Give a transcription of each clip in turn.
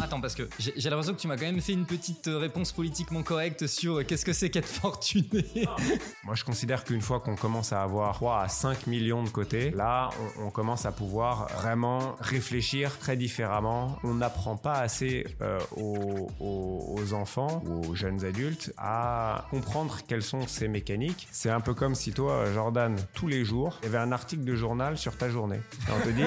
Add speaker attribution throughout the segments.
Speaker 1: Attends, parce que j'ai l'impression que tu m'as quand même fait une petite euh, réponse politiquement correcte sur euh, qu'est-ce que c'est qu'être fortuné?
Speaker 2: Moi, je considère qu'une fois qu'on commence à avoir 3 à 5 millions de côté, là, on, commence à pouvoir vraiment réfléchir très différemment. On n'apprend pas assez euh, aux- aux enfants ou aux jeunes adultes à comprendre quelles sont ces mécaniques. C'est un peu comme si toi, Jordan, tous les jours, il y avait un article de journal sur ta journée. Et on te dit...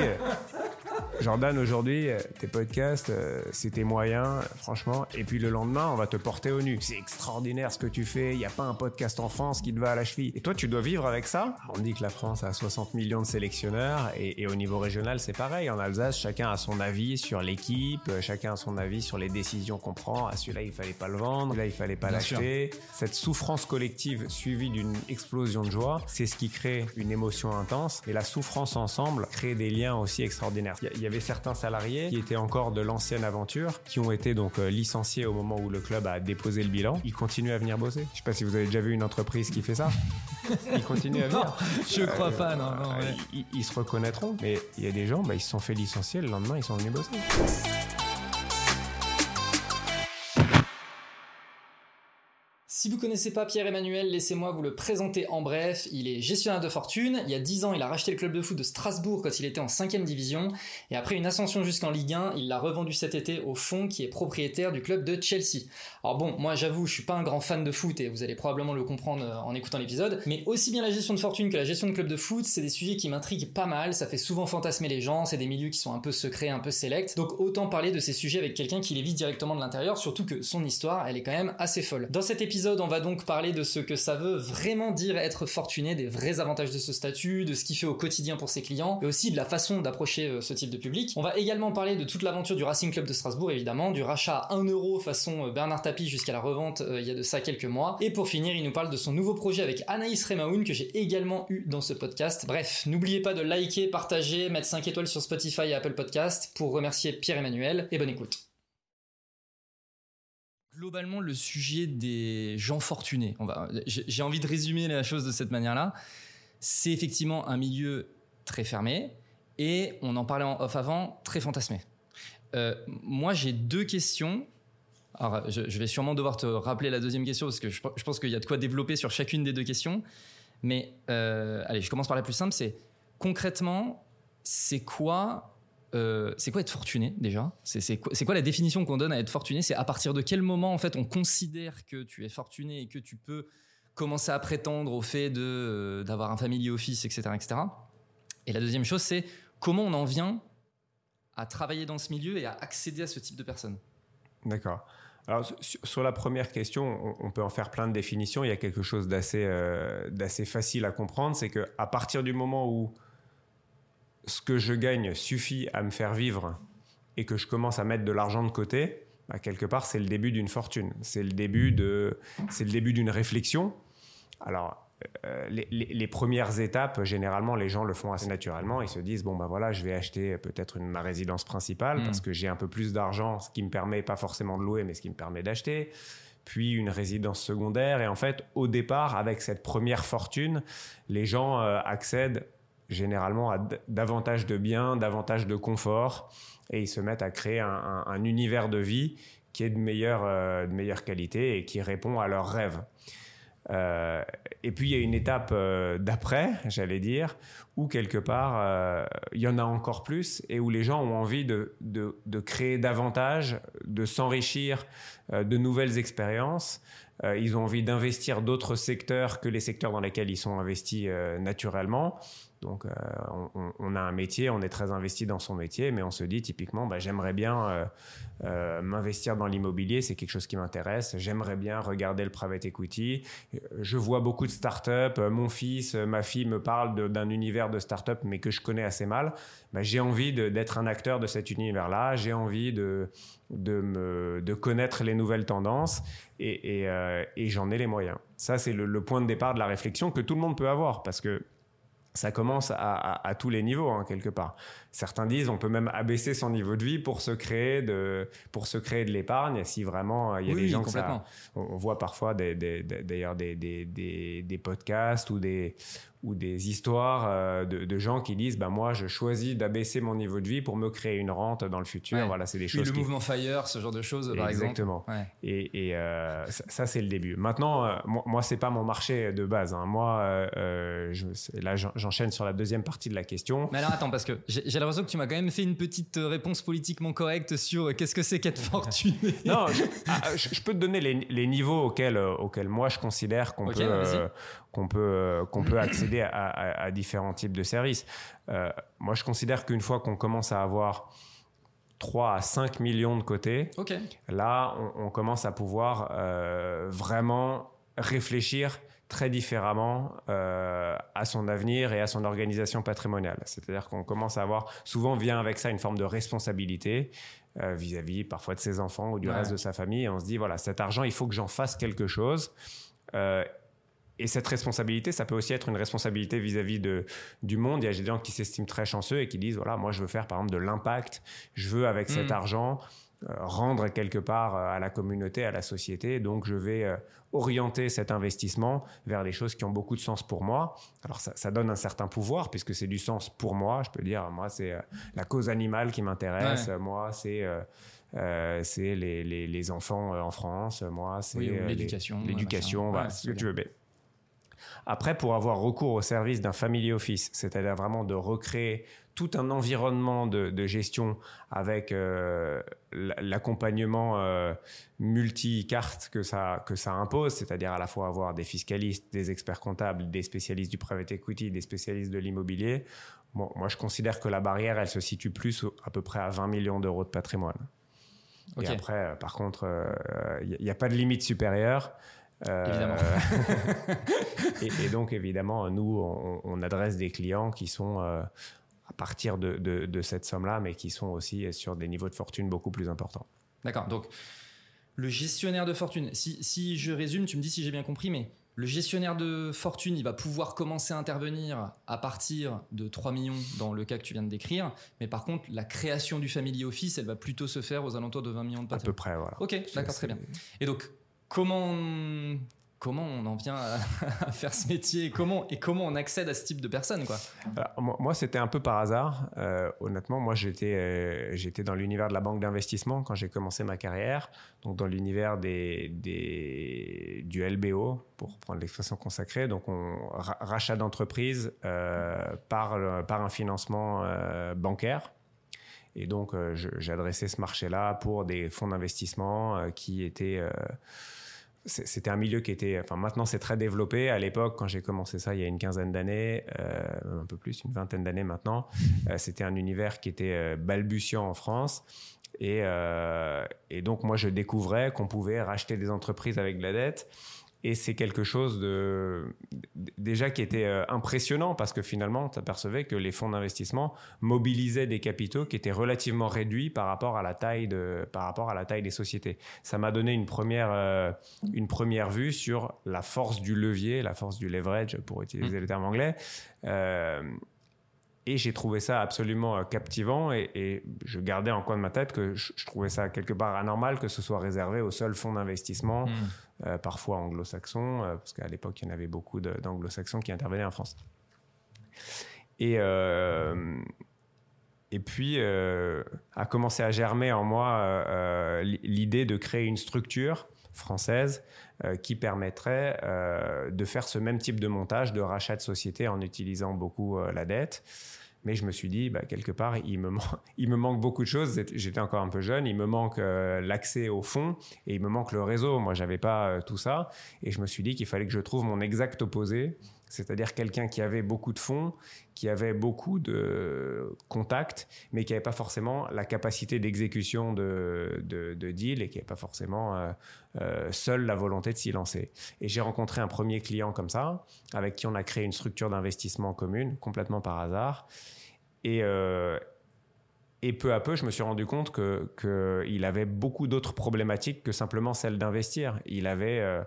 Speaker 2: Jordan, aujourd'hui, euh, tes podcasts, euh, c'était moyen, franchement. Et puis le lendemain, on va te porter au nu. C'est extraordinaire ce que tu fais. Il n'y a pas un podcast en France qui te va à la cheville. Et toi, tu dois vivre avec ça? On dit que la France a 60 millions de sélectionneurs. Et, et au niveau régional, c'est pareil. En Alsace, chacun a son avis sur l'équipe. euh, Chacun a son avis sur les décisions qu'on prend. Ah, celui-là, il fallait pas le vendre. Celui-là, il fallait pas l'acheter. Cette souffrance collective suivie d'une explosion de joie, c'est ce qui crée une émotion intense. Et la souffrance ensemble crée des liens aussi extraordinaires. Il y a- il y avait certains salariés qui étaient encore de l'ancienne aventure, qui ont été donc euh, licenciés au moment où le club a déposé le bilan. Ils continuent à venir bosser. Je sais pas si vous avez déjà vu une entreprise qui fait ça. Ils continuent à venir.
Speaker 1: Je crois pas, non, non.
Speaker 2: Euh,
Speaker 1: ouais.
Speaker 2: ils, ils se reconnaîtront. Mais il y a des gens, bah, ils se sont fait licencier. Le lendemain, ils sont venus bosser.
Speaker 1: Si vous connaissez pas Pierre-Emmanuel, laissez-moi vous le présenter en bref. Il est gestionnaire de fortune. Il y a 10 ans, il a racheté le club de foot de Strasbourg quand il était en 5ème division. Et après une ascension jusqu'en Ligue 1, il l'a revendu cet été au fonds qui est propriétaire du club de Chelsea. Alors bon, moi j'avoue, je suis pas un grand fan de foot et vous allez probablement le comprendre euh, en écoutant l'épisode. Mais aussi bien la gestion de fortune que la gestion de club de foot, c'est des sujets qui m'intriguent pas mal. Ça fait souvent fantasmer les gens. C'est des milieux qui sont un peu secrets, un peu sélects. Donc autant parler de ces sujets avec quelqu'un qui les vit directement de l'intérieur, surtout que son histoire, elle est quand même assez folle. Dans cet épisode, on va donc parler de ce que ça veut vraiment dire être fortuné, des vrais avantages de ce statut, de ce qu'il fait au quotidien pour ses clients, et aussi de la façon d'approcher euh, ce type de public. On va également parler de toute l'aventure du Racing Club de Strasbourg, évidemment, du rachat à 1 euro façon euh, Bernard Tapie jusqu'à la revente euh, il y a de ça quelques mois. Et pour finir, il nous parle de son nouveau projet avec Anaïs Remaoun que j'ai également eu dans ce podcast. Bref, n'oubliez pas de liker, partager, mettre 5 étoiles sur Spotify et Apple Podcast pour remercier Pierre-Emmanuel, et bonne écoute. Globalement, le sujet des gens fortunés, j'ai envie de résumer la chose de cette manière-là. C'est effectivement un milieu très fermé et on en parlait en off avant, très fantasmé. Euh, moi, j'ai deux questions. Alors, je, vais sûrement devoir te rappeler la deuxième question parce que je, je pense qu'il y a de quoi développer sur chacune des deux questions. Mais euh, allez, je commence par la plus simple. C'est concrètement, c'est quoi euh, c'est quoi être fortuné déjà? C'est quoi, la définition qu'on donne à être fortuné? C'est à partir de quel moment en fait on considère que tu es fortuné et que tu peux commencer à prétendre au fait de euh, d'avoir un family office, etc., etc. Et la deuxième chose, c'est comment on en vient à travailler dans ce milieu et à accéder à ce type de personnes?
Speaker 2: D'accord. Alors, sur, la première question, on, on peut en faire plein de définitions. Il y a quelque chose d'assez euh, d'assez facile à comprendre. C'est que à partir du moment où ce que je gagne suffit à me faire vivre et que je commence à mettre de l'argent de côté, bah, quelque part, c'est le début d'une fortune. C'est le début de, c'est le début d'une réflexion. Alors, euh, les, les- les premières étapes, généralement, les gens le font assez naturellement. Ils se disent bon bah voilà, je vais acheter peut-être une- ma résidence principale
Speaker 1: Mm.
Speaker 2: parce que j'ai un peu plus d'argent, ce qui me permet pas forcément de louer, mais ce qui me permet d'acheter. Puis une résidence secondaire. Et en fait, au départ, avec cette première fortune, les gens euh, accèdent généralement à davantage de biens, davantage de confort, et ils se mettent à créer un, un- un univers de vie qui est de meilleure, euh, de meilleure qualité et qui répond à leurs rêves. Euh, et puis il y a une étape euh, d'après, j'allais dire, où quelque part il y en a encore plus et où les gens ont envie de, de, créer davantage, de s'enrichir de nouvelles expériences. Ils ont envie d'investir d'autres secteurs que les secteurs dans lesquels ils sont investis naturellement. Donc, euh, on, a un métier, on est très investi dans son métier, mais on se dit typiquement, bah, j'aimerais bien euh, euh, m'investir dans l'immobilier, c'est quelque chose qui m'intéresse. J'aimerais bien regarder le private equity. Je vois beaucoup de startups. Mon fils, ma fille me parlent d'un univers de startup, mais que je connais assez mal. Bah, j'ai envie d'être un acteur de cet univers-là. J'ai envie de, connaître les nouvelles tendances et j'en ai les moyens. Ça, c'est le, le point de départ de la réflexion que tout le monde peut avoir parce que ça commence à, à- à tous les niveaux, hein, quelque part. Certains disent on peut même abaisser son niveau de vie pour se créer de, pour se créer de l'épargne. Si vraiment euh, il y a
Speaker 1: Oui,
Speaker 2: des gens que ça, on, voit parfois des- d'ailleurs des, des, des, des podcasts ou des, ou des histoires euh, de, gens qui disent bah moi je choisis d'abaisser mon niveau de vie pour me créer une rente dans le futur. Voilà c'est des choses
Speaker 1: le mouvement Fire ce genre de choses par
Speaker 2: exactement. Et, et euh, ça, c'est le début. Maintenant euh, moi, moi c'est pas mon marché de base hein. moi je, là j'enchaîne sur la deuxième partie de la question.
Speaker 1: Mais alors attends parce que j'ai l'impression que tu m'as quand même fait une petite réponse politiquement correcte sur qu'est-ce que c'est qu'être fortuné?
Speaker 2: Non ah, je, peux te donner les, niveaux auxquels auxquels moi je considère qu'on peut qu'on peut qu'on peut accéder à, différents types de services. Euh, moi, je considère qu'une fois qu'on commence à avoir 3 à 5 millions de côtés, là, on, commence à pouvoir euh, vraiment réfléchir très différemment euh, à son avenir et à son organisation patrimoniale. C'est-à-dire qu'on commence à avoir, souvent vient avec ça une forme de responsabilité vis-à-vis parfois de ses enfants ou du reste de sa famille. Et on se dit, voilà, cet argent, il faut que j'en fasse quelque chose. Et cette responsabilité, ça peut aussi être une responsabilité vis-à-vis de, du monde. Il y a des gens qui s'estiment très chanceux et qui disent, voilà, moi je veux faire par exemple de l'impact, je veux avec cet mm. argent euh, rendre quelque part euh, à la communauté, à la société, donc je vais euh, orienter cet investissement vers des choses qui ont beaucoup de sens pour moi. Alors ça, ça donne un certain pouvoir puisque c'est du sens pour moi. Je peux dire, moi c'est la cause animale qui m'intéresse, moi c'est... c'est les, les, les, enfants en France, moi c'est
Speaker 1: l'éducation,
Speaker 2: l'éducation, voilà, ce que tu veux. Après, pour avoir recours au service d'un family office, c'est-à-dire vraiment de recréer tout un environnement de, gestion avec euh, l'accompagnement euh, multi-carte que ça, que ça impose, c'est-à-dire à la fois avoir des fiscalistes, des experts comptables, des spécialistes du private equity, des spécialistes de l'immobilier. Bon, moi, je considère que la barrière, elle se situe plus à peu près à 20 millions d'euros de patrimoine. Et après, euh, par contre, il n'y a, pas de limite supérieure.
Speaker 1: Évidemment.
Speaker 2: et, donc, évidemment, nous, on, adresse des clients qui sont euh, à partir de, cette somme-là, mais qui sont aussi sur des niveaux de fortune beaucoup plus importants.
Speaker 1: D'accord. Donc, le gestionnaire de fortune, si, je résume, tu me dis si j'ai bien compris, mais le gestionnaire de fortune, il va pouvoir commencer à intervenir à partir de 3 millions dans le cas que tu viens de décrire. Mais par contre, la création du family office, elle va plutôt se faire aux alentours de 20 millions de patrimoine.
Speaker 2: À peu près, voilà.
Speaker 1: Ok, d'accord, très bien. Et donc, comment comment on en vient à, faire ce métier et comment, et comment on accède à ce type de personnes quoi
Speaker 2: Moi, c'était un peu par hasard. Euh, honnêtement, moi, j'étais euh, j'étais dans l'univers de la banque d'investissement quand j'ai commencé ma carrière, donc dans l'univers des, des, du LBO, pour prendre l'expression consacrée, donc on, rachat d'entreprise euh, par, par un financement bancaire. Et donc, j'adressais ce marché-là pour des fonds d'investissement qui étaient c'était un milieu qui était, enfin maintenant c'est très développé. À l'époque, quand j'ai commencé ça, il y a une quinzaine d'années, euh, un peu plus, une vingtaine d'années maintenant, euh, c'était un univers qui était euh, balbutiant en France. Et, et donc moi, je découvrais qu'on pouvait racheter des entreprises avec de la dette. Et c'est quelque chose de déjà qui était euh, impressionnant parce que finalement, tu apercevais que les fonds d'investissement mobilisaient des capitaux qui étaient relativement réduits par rapport à la taille de par rapport à la taille des sociétés. Ça m'a donné une première euh, une première vue sur la force du levier, la force du leverage pour utiliser le terme anglais. Euh, et j'ai trouvé ça absolument euh, captivant et, je gardais en coin de ma tête que je, trouvais ça quelque part anormal que ce soit réservé aux seuls fonds d'investissement, mmh. euh, parfois anglo-saxons, euh, parce qu'à l'époque il y en avait beaucoup d'anglo-saxons qui intervenaient en France. Et, et puis a commencé à germer en moi l'idée de créer une structure française qui permettrait de faire ce même type de montage de rachat de société en utilisant beaucoup la dette. Mais je me suis dit, bah, quelque part, il me, manque beaucoup de choses. J'étais encore un peu jeune. Il me manque euh, l'accès au fonds et il me manque le réseau. Moi, j'avais pas euh, tout ça. Et je me suis dit qu'il fallait que je trouve mon exact opposé, c'est-à-dire quelqu'un qui avait beaucoup de fonds, qui avait beaucoup de contacts, mais qui n'avait pas forcément la capacité d'exécution de, de, deal et qui n'avait pas forcément euh, seul la volonté de s'y lancer. Et j'ai rencontré un premier client comme ça, avec qui on a créé une structure d'investissement commune, complètement par hasard. Et, euh, et peu à peu, je me suis rendu compte qu'il que avait beaucoup d'autres problématiques que simplement celle d'investir. Il avait... Euh,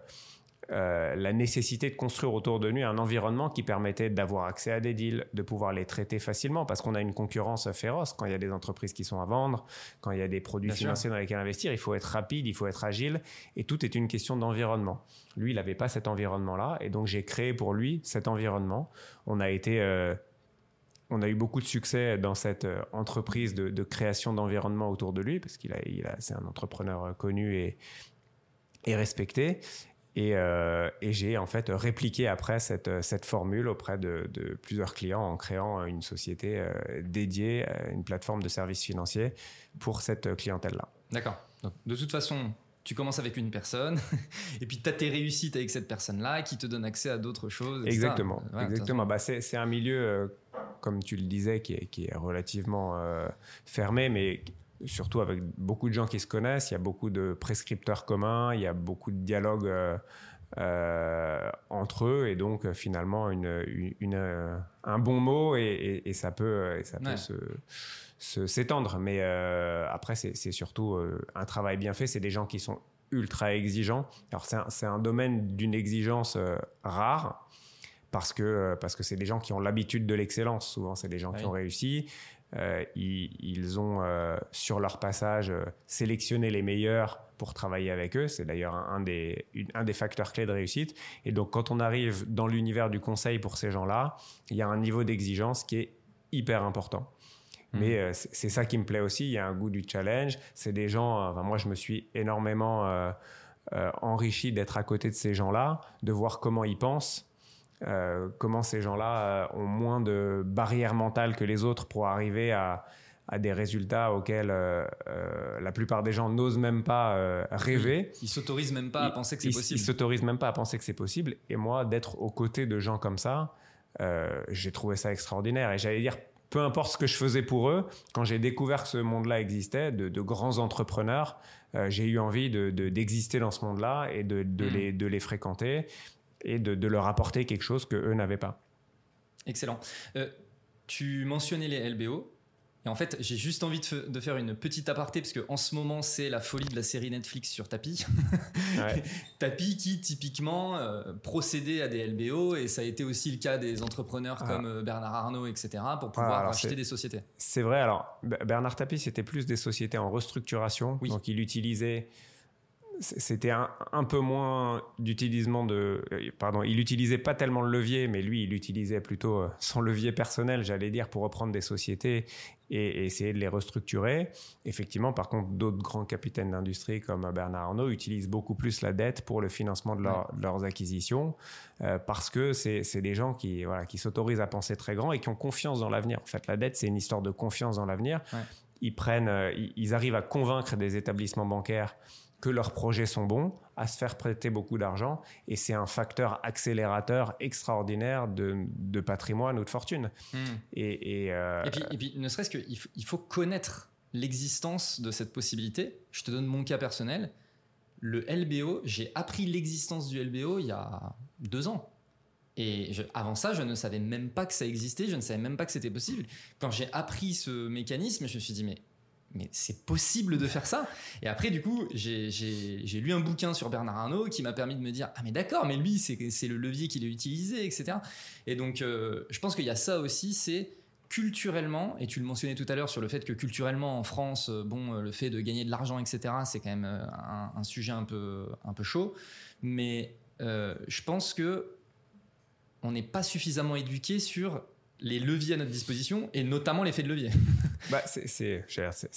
Speaker 2: euh, la nécessité de construire autour de lui un environnement qui permettait d'avoir accès à des deals, de pouvoir les traiter facilement, parce qu'on a une concurrence féroce quand il y a des entreprises qui sont à vendre, quand il y a des produits financiers dans lesquels investir, il faut être rapide, il faut être agile, et tout est une question d'environnement. Lui, il n'avait pas cet environnement-là, et donc j'ai créé pour lui cet environnement. On a été... Euh, on a eu beaucoup de succès dans cette euh, entreprise de, création d'environnement autour de lui, parce qu'il a, c'est un entrepreneur connu et, et respecté. Euh, et, j'ai en fait répliqué après cette, cette formule auprès de, plusieurs clients en créant une société euh, dédiée, une plateforme de services financiers pour cette clientèle-là.
Speaker 1: D'accord. De toute façon, tu commences avec une personne et puis tu as tes réussites avec cette personne-là qui te donne accès à d'autres choses.
Speaker 2: Exactement. exactement. Bah, c'est un milieu, euh, comme tu le disais, qui est, qui est relativement fermé, mais surtout avec beaucoup de gens qui se connaissent, il y a beaucoup de prescripteurs communs, il y a beaucoup de dialogues euh, euh, entre eux et donc finalement une, une, un bon mot et, ça peut, ça peut se, s'étendre. Mais euh, après, c'est surtout un travail bien fait. C'est des gens qui sont ultra exigeants. Alors c'est un, un, domaine d'une exigence rare parce que parce que c'est des gens qui ont l'habitude de l'excellence. Souvent, c'est des gens qui ont réussi. Euh, ils, ont, euh, sur leur passage, euh, sélectionné les meilleurs pour travailler avec eux. C'est d'ailleurs un, des, un des facteurs clés de réussite. Et donc, quand on arrive dans l'univers du conseil pour ces gens-là, il y a un niveau d'exigence qui est hyper important. Mmh. Mais c'est ça qui me plaît aussi. Il y a un goût du challenge. C'est des gens. Enfin, moi, je me suis énormément enrichi d'être à côté de ces gens-là, de voir comment ils pensent, euh, comment ces gens-là euh, ont moins de barrières mentales que les autres pour arriver à, des résultats auxquels euh, la plupart des gens n'osent même pas rêver.
Speaker 1: Ils s'autorisent même pas à penser que c'est possible.
Speaker 2: Ils s'autorisent même pas à penser que c'est possible. Et moi, d'être aux côtés de gens comme ça, j'ai trouvé ça extraordinaire. Et j'allais dire, peu importe ce que je faisais pour eux, quand j'ai découvert que ce monde-là existait, de, grands entrepreneurs, j'ai eu envie d'exister de, dans ce monde-là et de, les, de les fréquenter et de, leur apporter quelque chose que eux n'avaient pas.
Speaker 1: Excellent. Euh, tu mentionnais les LBO. Et en fait, j'ai juste envie de, faire une petite aparté parce qu'en ce moment, c'est la folie de la série Netflix sur Tapi. Tapi qui, typiquement, euh, procédait à des LBO et ça a été aussi le cas des entrepreneurs ah. comme euh, Bernard Arnault, etc., pour pouvoir acheter des sociétés.
Speaker 2: C'est vrai. Alors, Bernard Tapie, c'était plus des sociétés en restructuration. Donc, il utilisait c'était un, peu moins d'utilisement de euh, pardon il utilisait pas tellement le levier mais lui il utilisait plutôt euh, son levier personnel j'allais dire pour reprendre des sociétés et, essayer de les restructurer. Effectivement par contre d'autres grands capitaines d'industrie comme Bernard Arnault utilisent beaucoup plus la dette pour le financement de, leurs acquisitions euh, parce que c'est des gens qui voilà qui s'autorisent à penser très grand et qui ont confiance dans l'avenir. En fait la dette c'est une histoire de confiance dans l'avenir. Ils prennent ils arrivent à convaincre des établissements bancaires que leurs projets sont bons, à se faire prêter beaucoup d'argent. Et c'est un facteur accélérateur extraordinaire de, patrimoine ou de fortune. Hmm.
Speaker 1: Et, euh, et, puis, ne serait-ce qu'il faut, il faut connaître l'existence de cette possibilité. Je te donne mon cas personnel. Le LBO, j'ai appris l'existence du LBO il y a deux ans. Et avant ça, je ne savais même pas que ça existait, je ne savais même pas que c'était possible. Quand j'ai appris ce mécanisme, je me suis dit, mais mais c'est possible de faire ça Et après, du coup, j'ai lu un bouquin sur Bernard Arnault qui m'a permis de me dire, ah mais d'accord, mais lui, c'est le levier qu'il a utilisé, etc. Et donc, euh, je pense qu'il y a ça aussi, c'est culturellement, et tu le mentionnais tout à l'heure sur le fait que culturellement en France, euh, bon, euh, le fait de gagner de l'argent, etc., c'est quand même un, sujet un peu, un peu chaud. Mais je pense que on n'est pas suffisamment éduqué sur les leviers à notre disposition et notamment l'effet de levier.
Speaker 2: bah, c'est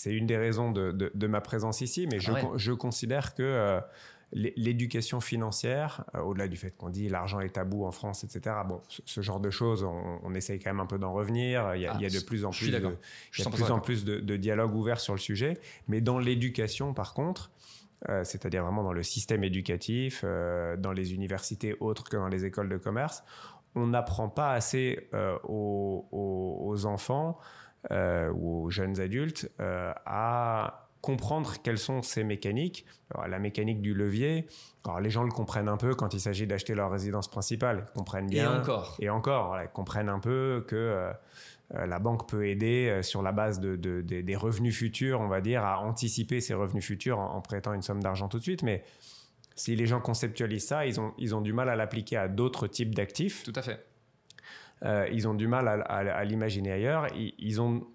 Speaker 2: une des raisons de, ma présence ici, mais je, je considère que euh, l'éducation financière, euh, au-delà du fait qu'on dit l'argent est tabou en France, etc., bon, ce, genre de choses, on, essaye quand même un peu d'en revenir. Il y, a, il y, a, de plus en plus, de, il y a plus, en plus de, de dialogue ouvert sur le sujet. Mais dans l'éducation, par contre, euh, c'est-à-dire vraiment dans le système éducatif, dans les universités autres que dans les écoles de commerce, on n'apprend pas assez euh, aux, enfants euh, ou aux jeunes adultes euh, à comprendre quelles sont ces mécaniques. la mécanique du levier, alors les gens le comprennent un peu quand il s'agit d'acheter leur résidence principale, ils comprennent bien.
Speaker 1: Et encore.
Speaker 2: Et encore, ils comprennent un peu que la banque peut aider sur la base de, des revenus futurs, on va dire, à anticiper ces revenus futurs en, en prêtant une somme d'argent tout de suite. Mais si les gens conceptualisent ça, ils ont, ils ont du mal à l'appliquer à d'autres types d'actifs.
Speaker 1: Tout à fait.
Speaker 2: Euh, ils ont du mal à, l'imaginer ailleurs. Ils, ont,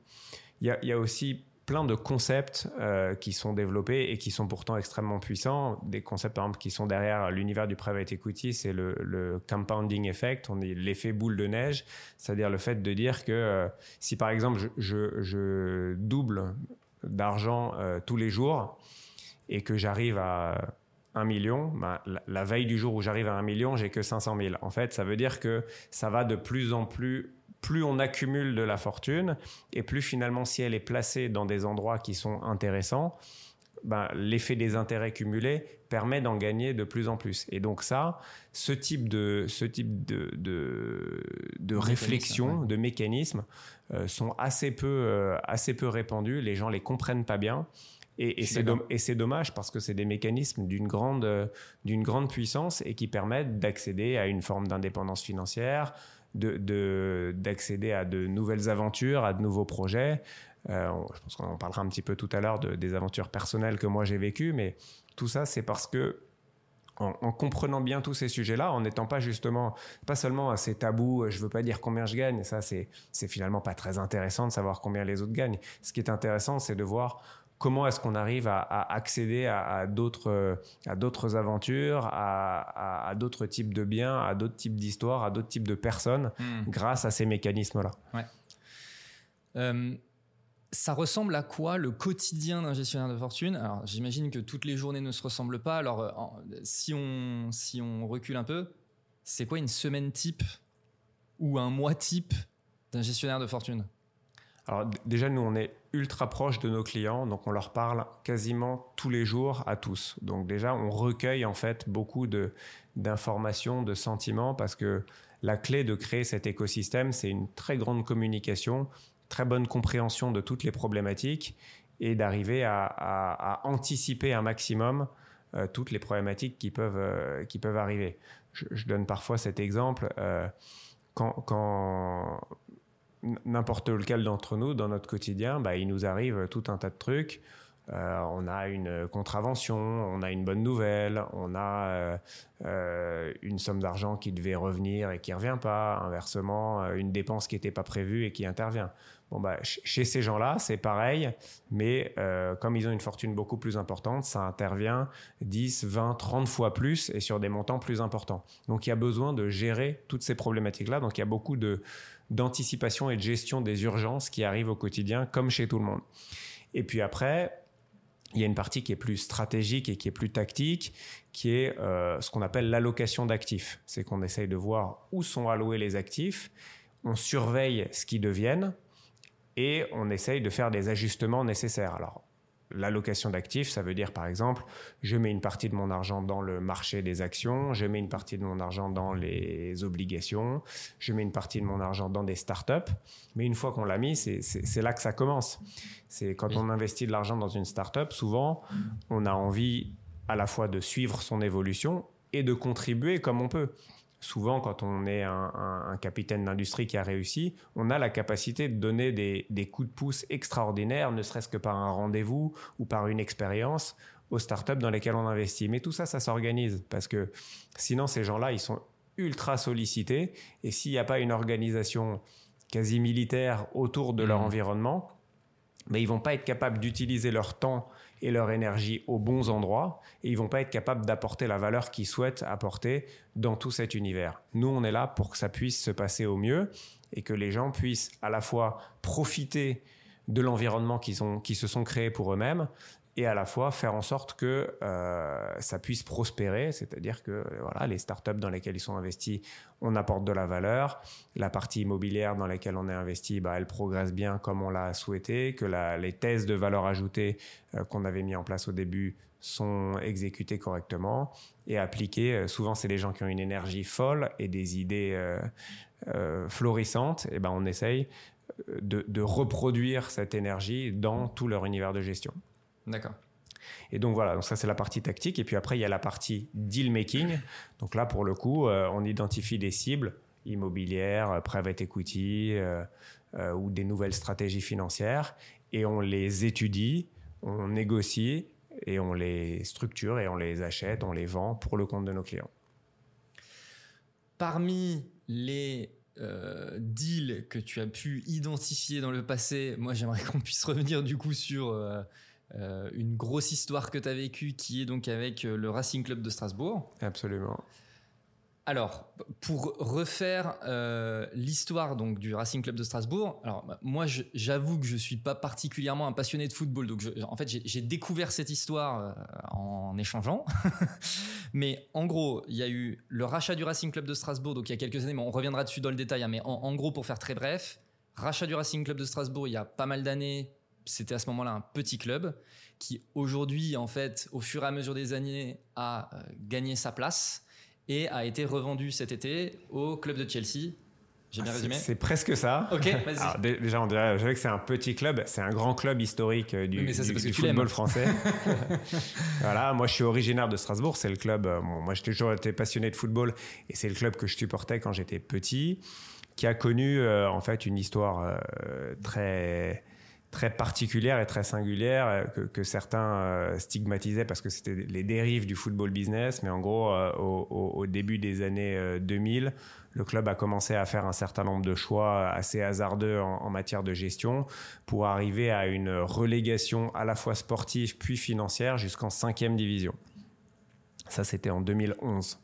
Speaker 2: il y a, aussi plein de concepts euh, qui sont développés et qui sont pourtant extrêmement puissants. Des concepts, par exemple, qui sont derrière l'univers du private equity, c'est le, compounding effect, on est l'effet boule de neige, c'est-à-dire le fait de dire que euh, si par exemple je, je double d'argent tous les jours et que j'arrive à 1 million, bah, la, veille du jour où j'arrive à 1 million, j'ai que 500 000. En fait, ça veut dire que ça va de plus en plus, plus on accumule de la fortune, et plus finalement, si elle est placée dans des endroits qui sont intéressants, bah, l'effet des intérêts cumulés permet d'en gagner de plus en plus. Et donc ça, ce type de, ce type de, de, réflexion, de mécanismes, euh, sont assez peu, euh, assez peu répandus. Les gens les comprennent pas bien. Et, c'est dommage parce que c'est des mécanismes d'une grande, d'une grande puissance et qui permettent d'accéder à une forme d'indépendance financière, d'accéder de, à de nouvelles aventures, à de nouveaux projets. Euh, je pense qu'on en parlera un petit peu tout à l'heure des aventures personnelles que moi j'ai vécues, mais tout ça c'est parce que en, comprenant bien tous ces sujets-là, en n'étant pas justement, pas seulement assez tabou, je veux pas dire combien je gagne, ça c'est finalement pas très intéressant de savoir combien les autres gagnent. Ce qui est intéressant, c'est de voir comment est-ce qu'on arrive à, accéder à, d'autres à d'autres aventures, à, d'autres types de biens, à d'autres types d'histoires, à d'autres types de personnes hmm. grâce à ces mécanismes-là.
Speaker 1: Euh, ça ressemble à quoi le quotidien d'un gestionnaire de fortune? Alors j'imagine que toutes les journées ne se ressemblent pas. Alors euh, si on si on recule un peu, c'est quoi une semaine type ou un mois type d'un gestionnaire de fortune?
Speaker 2: Alors déjà, nous, on est ultra proche de nos clients, donc on leur parle quasiment tous les jours à tous. Donc déjà, on recueille en fait beaucoup de, d'informations, de sentiments, parce que la clé de créer cet écosystème, c'est une très grande communication, très bonne compréhension de toutes les problématiques et d'arriver à, anticiper un maximum euh, toutes les problématiques qui peuvent, euh, qui peuvent arriver. Je, donne parfois cet exemple. Euh, quand, quand n'importe lequel d'entre nous, dans notre quotidien, bah, il nous arrive tout un tas de trucs. Euh, on a une contravention, on a une bonne nouvelle, on a euh, euh, une somme d'argent qui devait revenir et qui revient pas, inversement, une dépense qui n'était pas prévue et qui intervient. Bon bah, chez ces gens-là, c'est pareil, mais comme ils ont une fortune beaucoup plus importante, ça intervient 10, 20, 30 fois plus et sur des montants plus importants. Donc il y a besoin de gérer toutes ces problématiques-là. Donc il y a beaucoup de, d'anticipation et de gestion des urgences qui arrivent au quotidien, comme chez tout le monde. Et puis après, il y a une partie qui est plus stratégique et qui est plus tactique, qui est euh, ce qu'on appelle l'allocation d'actifs. C'est qu'on essaye de voir où sont alloués les actifs, on surveille ce qu'ils deviennent et on essaye de faire des ajustements nécessaires. L'allocation d'actifs, ça veut dire par exemple, je mets une partie de mon argent dans le marché des actions, je mets une partie de mon argent dans les obligations, je mets une partie de mon argent dans des startups. Mais une fois qu'on l'a mis, c'est là que ça commence. C'est quand on investit de l'argent dans une startup, souvent, on a envie à la fois de suivre son évolution et de contribuer comme on peut souvent, quand on est un, capitaine d'industrie qui a réussi, on a la capacité de donner des, coups de pouce extraordinaires, ne serait-ce que par un rendez-vous ou par une expérience aux startups dans lesquelles on investit. Mais tout ça, ça s'organise parce que sinon, ces gens-là, ils sont ultra sollicités. Et s'il n'y a pas une organisation quasi militaire autour de leur mmh. environnement, mais ils vont pas être capables d'utiliser leur temps et leur énergie aux bons endroits et ils vont pas être capables d'apporter la valeur qu'ils souhaitent apporter dans tout cet univers. Nous, on est là pour que ça puisse se passer au mieux et que les gens puissent à la fois profiter de l'environnement qu'ils ont, qui se sont créés pour eux-mêmes et à la fois faire en sorte que euh, ça puisse prospérer, c'est-à-dire que voilà, les startups dans lesquelles ils sont investis, on apporte de la valeur, la partie immobilière dans laquelle on est investi, bah, elle progresse bien comme on l'a souhaité, que les thèses de valeur ajoutée euh, qu'on avait mis en place au début sont exécutées correctement et appliquées. Euh, souvent, c'est des gens qui ont une énergie folle et des idées florissantes. Et ben, on essaye de, de reproduire cette énergie dans tout leur univers de gestion.
Speaker 1: D'accord.
Speaker 2: Et donc voilà, donc ça c'est la partie tactique. Et puis après, il y a la partie deal making. Donc là, pour le coup, euh, on identifie des cibles immobilières, euh, private equity euh, ou des nouvelles stratégies financières et on les étudie, on négocie et on les structure et on les achète, on les vend pour le compte de nos clients.
Speaker 1: Parmi les euh, que tu as pu identifier dans le passé, moi j'aimerais qu'on puisse revenir du coup sur euh, euh, une grosse histoire que tu as vécue qui est donc avec le Racing Club de Strasbourg.
Speaker 2: Absolument.
Speaker 1: Alors, pour refaire euh, l'histoire donc du Racing Club de Strasbourg, alors bah, moi j'avoue que je suis pas particulièrement un passionné de football, donc en fait j'ai découvert cette histoire euh, en échangeant. mais en gros, il y a eu le rachat du Racing Club de Strasbourg, donc il y a quelques années, mais on reviendra dessus dans le détail. Hein, mais en, gros, pour faire très bref, rachat du Racing Club de Strasbourg, il y a pas mal d'années, c'était à ce moment-là un petit club qui aujourd'hui, en fait, au fur et à mesure des années, a euh, gagné sa place et a été revendu cet été au club de Chelsea. J'ai bien ah, résumé
Speaker 2: C'est presque ça.
Speaker 1: Ok, vas-y.
Speaker 2: Déjà, on dirait, que c'est un petit club, c'est un grand club historique euh, du, football français. voilà, moi je suis originaire de Strasbourg, c'est le club. Euh, moi j'ai toujours été passionné de football et c'est le club que je supportais quand j'étais petit, qui a connu euh, en fait une histoire très très particulière et très singulière euh, que, certains euh, stigmatisaient parce que c'était les dérives du football business. Mais en gros, euh, au, début des années 2000, le club a commencé à faire un certain nombre de choix assez hasardeux en, matière de gestion pour arriver à une relégation à la fois sportive puis financière jusqu'en cinquième division. Ça, c'était en 2011.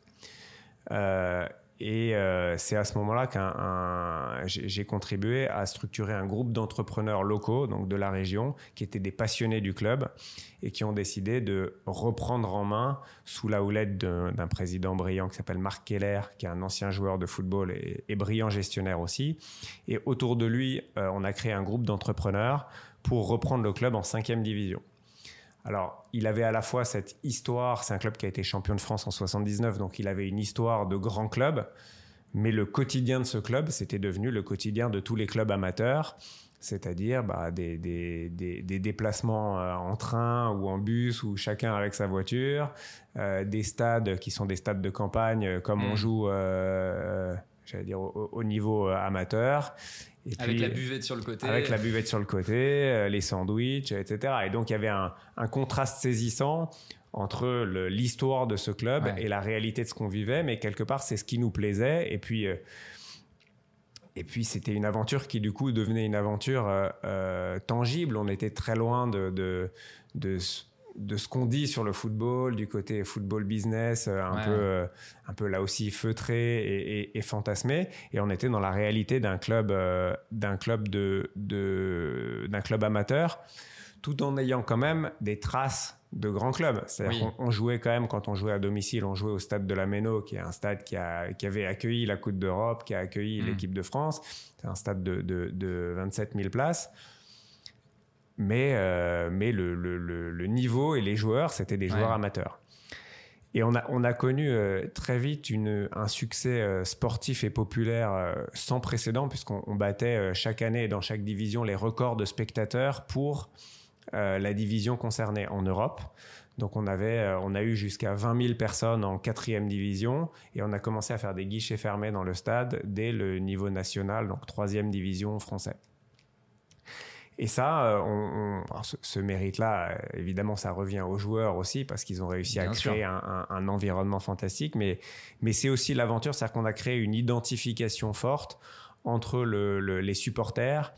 Speaker 2: Et euh, c'est à ce moment-là que j'ai contribué à structurer un groupe d'entrepreneurs locaux, donc de la région, qui étaient des passionnés du club et qui ont décidé de reprendre en main, sous la houlette d'un président brillant qui s'appelle Marc Keller, qui est un ancien joueur de football et, brillant gestionnaire aussi. Et autour de lui, euh, on a créé un groupe d'entrepreneurs pour reprendre le club en cinquième division. Alors, il avait à la fois cette histoire, c'est un club qui a été champion de France en 79, donc il avait une histoire de grand club, mais le quotidien de ce club, c'était devenu le quotidien de tous les clubs amateurs, c'est-à-dire bah, des, déplacements euh, en train ou en bus ou chacun avec sa voiture, euh, des stades qui sont des stades de campagne euh, comme on mmh. joue, j'allais dire, au, niveau amateur,
Speaker 1: avec la buvette sur le côté.
Speaker 2: Avec la buvette sur le côté, euh, les sandwichs, etc. Et donc il y avait un, contraste saisissant entre l'histoire de ce club et la réalité de ce qu'on vivait, mais quelque part c'est ce qui nous plaisait. Et puis euh, et puis c'était une aventure qui du coup devenait une aventure euh, tangible. On était très loin de, de, de de ce qu'on dit sur le football, du côté football business, euh, un peu, euh, un peu là aussi feutré et, fantasmé. Et on était dans la réalité d'un club, euh, d'un club de, d'un club amateur, tout en ayant quand même des traces de grands clubs. C'est-à-dire qu'on jouait quand même quand on jouait à domicile, on jouait au stade de la Méno, qui est un stade qui, a, qui avait accueilli la Coupe d'Europe, qui a accueilli hmm. l'équipe de France. C'est un stade de, de, de 27 000 places mais, euh, mais le, le, le, niveau et les joueurs, c'était des joueurs amateurs. Et on a, on a connu euh, très vite une, un succès euh, sportif et populaire sans précédent, puisqu'on battait chaque année dans chaque division les records de spectateurs pour la division concernée en Europe. Donc on, avait, on a eu jusqu'à 20 000 personnes en quatrième division et on a commencé à faire des guichets fermés dans le stade dès le niveau national, donc troisième division français. Et ça, euh, on, ce, mérite-là, euh, évidemment, ça revient aux joueurs aussi parce qu'ils ont réussi à créer un, environnement fantastique. Mais, mais c'est aussi l'aventure, c'est-à-dire qu'on a créé une identification forte entre les supporters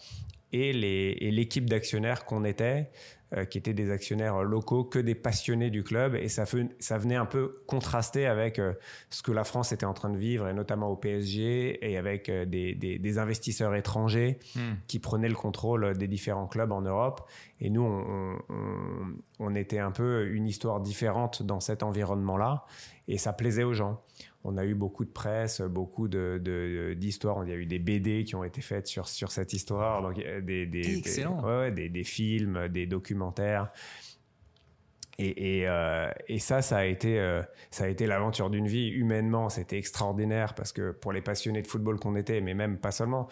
Speaker 2: et l'équipe d'actionnaires qu'on était. Euh, qui étaient des actionnaires locaux, que des passionnés du club. Et ça, ça venait un peu contraster avec euh, ce que la France était en train de vivre, et notamment au PSG, et avec euh, des, des, investisseurs étrangers hmm. qui prenaient le contrôle des différents clubs en Europe. Et nous, on, on, on était un peu une histoire différente dans cet environnement-là. Et ça plaisait aux gens on a eu beaucoup de presse, beaucoup d'histoires. De, il y a eu des BD qui ont été faites sur, sur cette histoire, donc des, des,
Speaker 1: Excellent.
Speaker 2: Des, des, films, des documentaires. Et, et, euh, et, ça, ça a été, euh, ça a été l'aventure d'une vie. Humainement, c'était extraordinaire parce que pour les passionnés de football qu'on était, mais même pas seulement.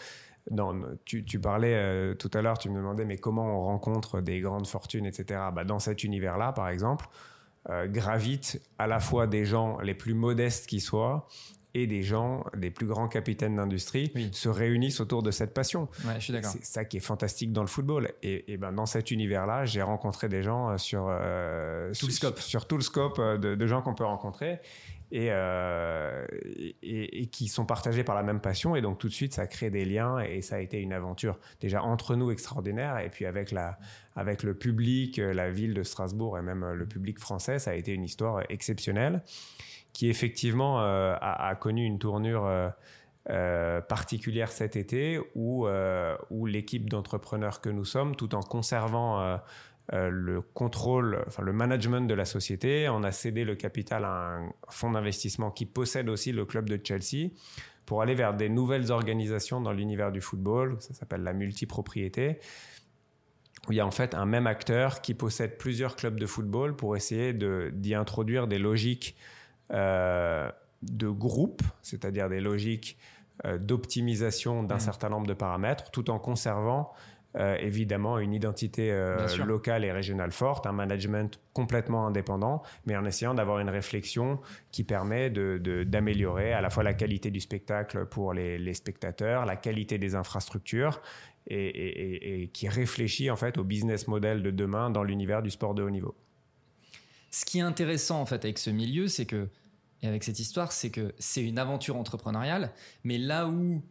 Speaker 2: Non, tu, tu parlais euh, tout à l'heure, tu me demandais, mais comment on rencontre des grandes fortunes, etc. Bah, dans cet univers-là, par exemple, euh, gravitent à la fois des gens les plus modestes qui soient et des gens, des plus grands capitaines d'industrie, se réunissent autour de cette passion.
Speaker 1: je suis d'accord.
Speaker 2: C'est ça qui est fantastique dans le football. Et, ben dans cet univers-là, j'ai rencontré des gens sur
Speaker 1: tout le scope,
Speaker 2: sur, tout le scope de, de gens qu'on peut rencontrer. Euh, et, qui sont partagés par la même passion. Et donc tout de suite, ça crée des liens et ça a été une aventure déjà entre nous extraordinaire. Et puis avec, la, avec le public, euh, la ville de Strasbourg et même euh, le public français, ça a été une histoire exceptionnelle qui effectivement a, connu une tournure particulière cet été où, où l'équipe d'entrepreneurs que nous sommes, tout en conservant euh, le contrôle, enfin le management de la société. On a cédé le capital à un fonds d'investissement qui possède aussi le club de Chelsea pour aller vers des nouvelles organisations dans l'univers du football. Ça s'appelle la multipropriété où il y a en fait un même acteur qui possède plusieurs clubs de football pour essayer d'y introduire des logiques euh, de groupe, c'est-à-dire des logiques euh, d'optimisation d'un mmh. certain nombre de paramètres, tout en conservant euh, évidemment une identité euh, locale et régionale forte, un management complètement indépendant, mais en essayant d'avoir une réflexion qui permet d'améliorer de, à la fois la qualité du spectacle pour les, spectateurs, la qualité des infrastructures, et, qui réfléchit en fait au business model de demain dans l'univers du sport de haut niveau.
Speaker 1: Ce qui est intéressant en fait avec ce milieu, c'est que et avec cette histoire, c'est que c'est une aventure entrepreneuriale, mais là où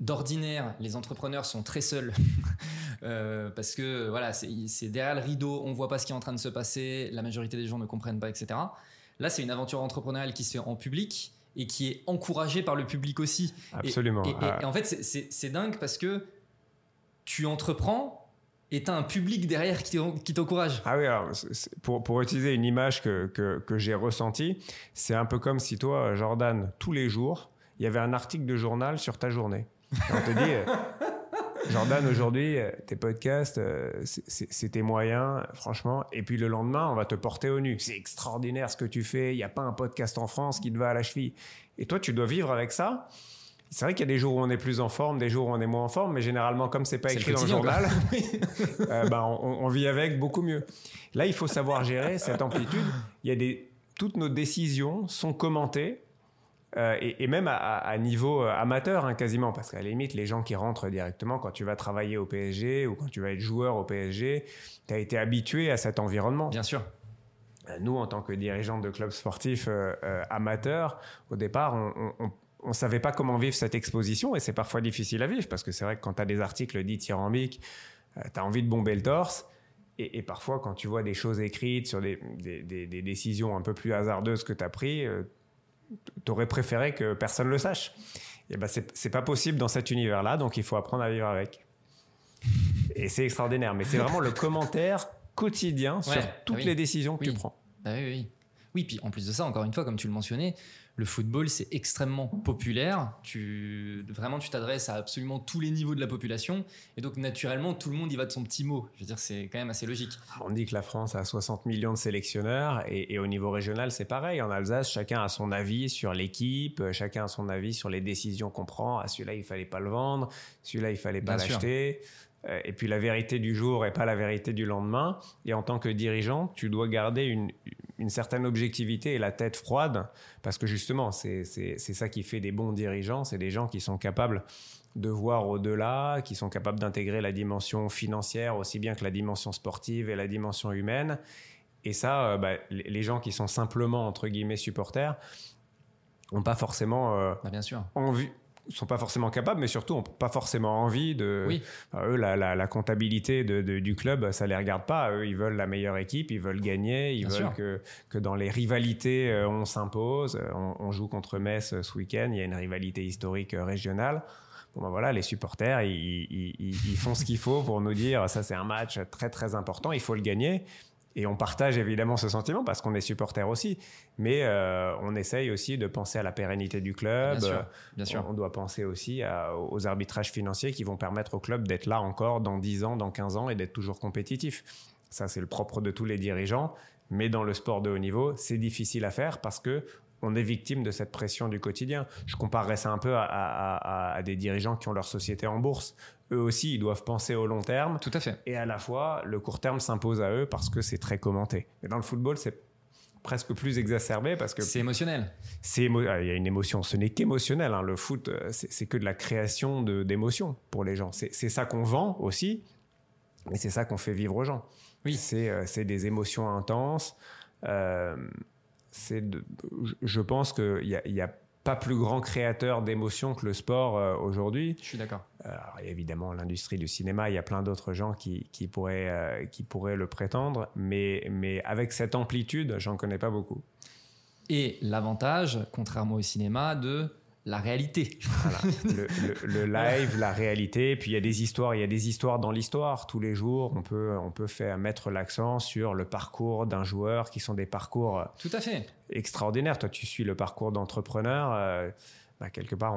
Speaker 1: d'ordinaire, les entrepreneurs sont très seuls euh, parce que voilà, c'est derrière le rideau, on voit pas ce qui est en train de se passer, la majorité des gens ne comprennent pas, etc. Là, c'est une aventure entrepreneuriale qui se fait en public et qui est encouragée par le public aussi.
Speaker 2: Absolument.
Speaker 1: Et, en fait, c'est dingue parce que tu entreprends et tu as un public derrière qui t'encourage.
Speaker 2: Ah oui, alors pour, pour, utiliser une image que, que, que j'ai ressentie, c'est un peu comme si toi, Jordan, tous les jours, il y avait un article de journal sur ta journée on te dit, euh, Jordan, aujourd'hui, euh, tes podcasts, euh, c'est tes moyens, franchement. Et puis le lendemain, on va te porter au nu. C'est extraordinaire ce que tu fais. Il n'y a pas un podcast en France qui te va à la cheville. Et toi, tu dois vivre avec ça. C'est vrai qu'il y a des jours où on est plus en forme, des jours où on est moins en forme, mais généralement, comme c'est pas écrit dans le journal, ben, on, vit avec beaucoup mieux. Là, il faut savoir gérer cette amplitude. Il y a des, toutes nos décisions sont commentées euh, et, même à, niveau euh, amateur, hein, quasiment, parce qu'à la limite, les gens qui rentrent directement, quand tu vas travailler au PSG ou quand tu vas être joueur au PSG, tu as été habitué à cet environnement.
Speaker 1: Bien sûr.
Speaker 2: Euh, nous, en tant que dirigeants de clubs sportifs amateurs, au départ, on, ne savait pas comment vivre cette exposition et c'est parfois difficile à vivre parce que c'est vrai que quand tu as des articles dits tyrambiques, tu as envie de bomber le torse. Et, parfois, quand tu vois des choses écrites sur des, des décisions un peu plus hasardeuses que tu as prises, t'aurais préféré que personne le sache. Et ben c'est pas possible dans cet univers-là, donc il faut apprendre à vivre avec. Et c'est extraordinaire, mais c'est vraiment le commentaire quotidien sur toutes ah les décisions que tu prends.
Speaker 1: Ah oui, oui. Oui, puis en plus de ça, encore une fois, comme tu le mentionnais, le football, c'est extrêmement populaire. Tu, vraiment, tu t'adresses à absolument tous les niveaux de la population. Et donc, naturellement, tout le monde y va de son petit mot. Je veux dire, c'est quand même assez logique.
Speaker 2: On dit que la France a 60 millions de sélectionneurs. Et, au niveau régional, c'est pareil. En Alsace, chacun a son avis sur l'équipe. Chacun a son avis sur les décisions qu'on prend. Ah, celui-là, il fallait pas le vendre. Celui-là, il fallait pas l'acheter. Euh, et puis la vérité du jour est pas la vérité du lendemain. Et en tant que dirigeant, tu dois garder une, une certaine objectivité et la tête froide, parce que justement, c'est ça qui fait des bons dirigeants, c'est des gens qui sont capables de voir au-delà, qui sont capables d'intégrer la dimension financière aussi bien que la dimension sportive et la dimension humaine. Et ça, euh, bah, les gens qui sont simplement, entre guillemets, supporters, n'ont pas forcément euh,
Speaker 1: bah, bien sûr.
Speaker 2: envie, sont pas forcément capables, mais surtout n'ont pas forcément envie de.
Speaker 1: Oui.
Speaker 2: eux, la, la, comptabilité de, du club, ça les regarde pas. Eux, ils veulent la meilleure équipe, ils veulent gagner, ils veulent que, que dans les rivalités, euh, on s'impose. On, joue contre Metz euh, ce week-end, il y a une rivalité historique euh, régionale. Bon ben voilà, les supporters, ils, ils, ils font ce qu'il faut pour nous dire ça c'est un match très très important, il faut le gagner. Et on partage évidemment ce sentiment parce qu'on est supporter aussi. Mais euh, on essaye aussi de penser à la pérennité du club.
Speaker 1: Bien sûr.
Speaker 2: On, doit penser aussi aux arbitrages financiers qui vont permettre au club d'être là encore dans 10 ans, dans 15 ans et d'être toujours compétitif. Ça, c'est le propre de tous les dirigeants. Mais dans le sport de haut niveau, c'est difficile à faire parce que on est victime de cette pression du quotidien. Je comparerais ça un peu à, des dirigeants qui ont leur société en bourse. Eux aussi, ils doivent penser au long terme.
Speaker 1: Tout à fait.
Speaker 2: Et à la fois, le court terme s'impose à eux parce que c'est très commenté. Mais dans le football, c'est presque plus exacerbé parce que
Speaker 1: c'est émotionnel.
Speaker 2: C'est ah, il y a une émotion. Ce n'est qu'émotionnel. Hein. Le foot, euh, c'est que de la création d'émotions pour les gens. C'est ça qu'on vend aussi, mais c'est ça qu'on fait vivre aux gens. Oui. C'est euh, des émotions intenses. Euh, je pense qu'il y a, y a pas plus grand créateur d'émotions que le sport euh, aujourd'hui.
Speaker 1: Je suis d'accord.
Speaker 2: Euh, évidemment, l'industrie du cinéma, il y a plein d'autres gens qui, qui pourraient, euh, qui pourraient le prétendre, mais, mais avec cette amplitude, j'en connais pas beaucoup.
Speaker 1: Et l'avantage, contrairement au cinéma, de la réalité.
Speaker 2: Le, live, la réalité. Puis il y a des histoires, il y a des histoires dans l'histoire. Tous les jours, on peut, on peut faire mettre l'accent sur le parcours d'un joueur, qui sont des parcours
Speaker 1: Tout à fait.
Speaker 2: extraordinaires. Toi, tu suis le parcours d'entrepreneur. Euh, bah, quelque part,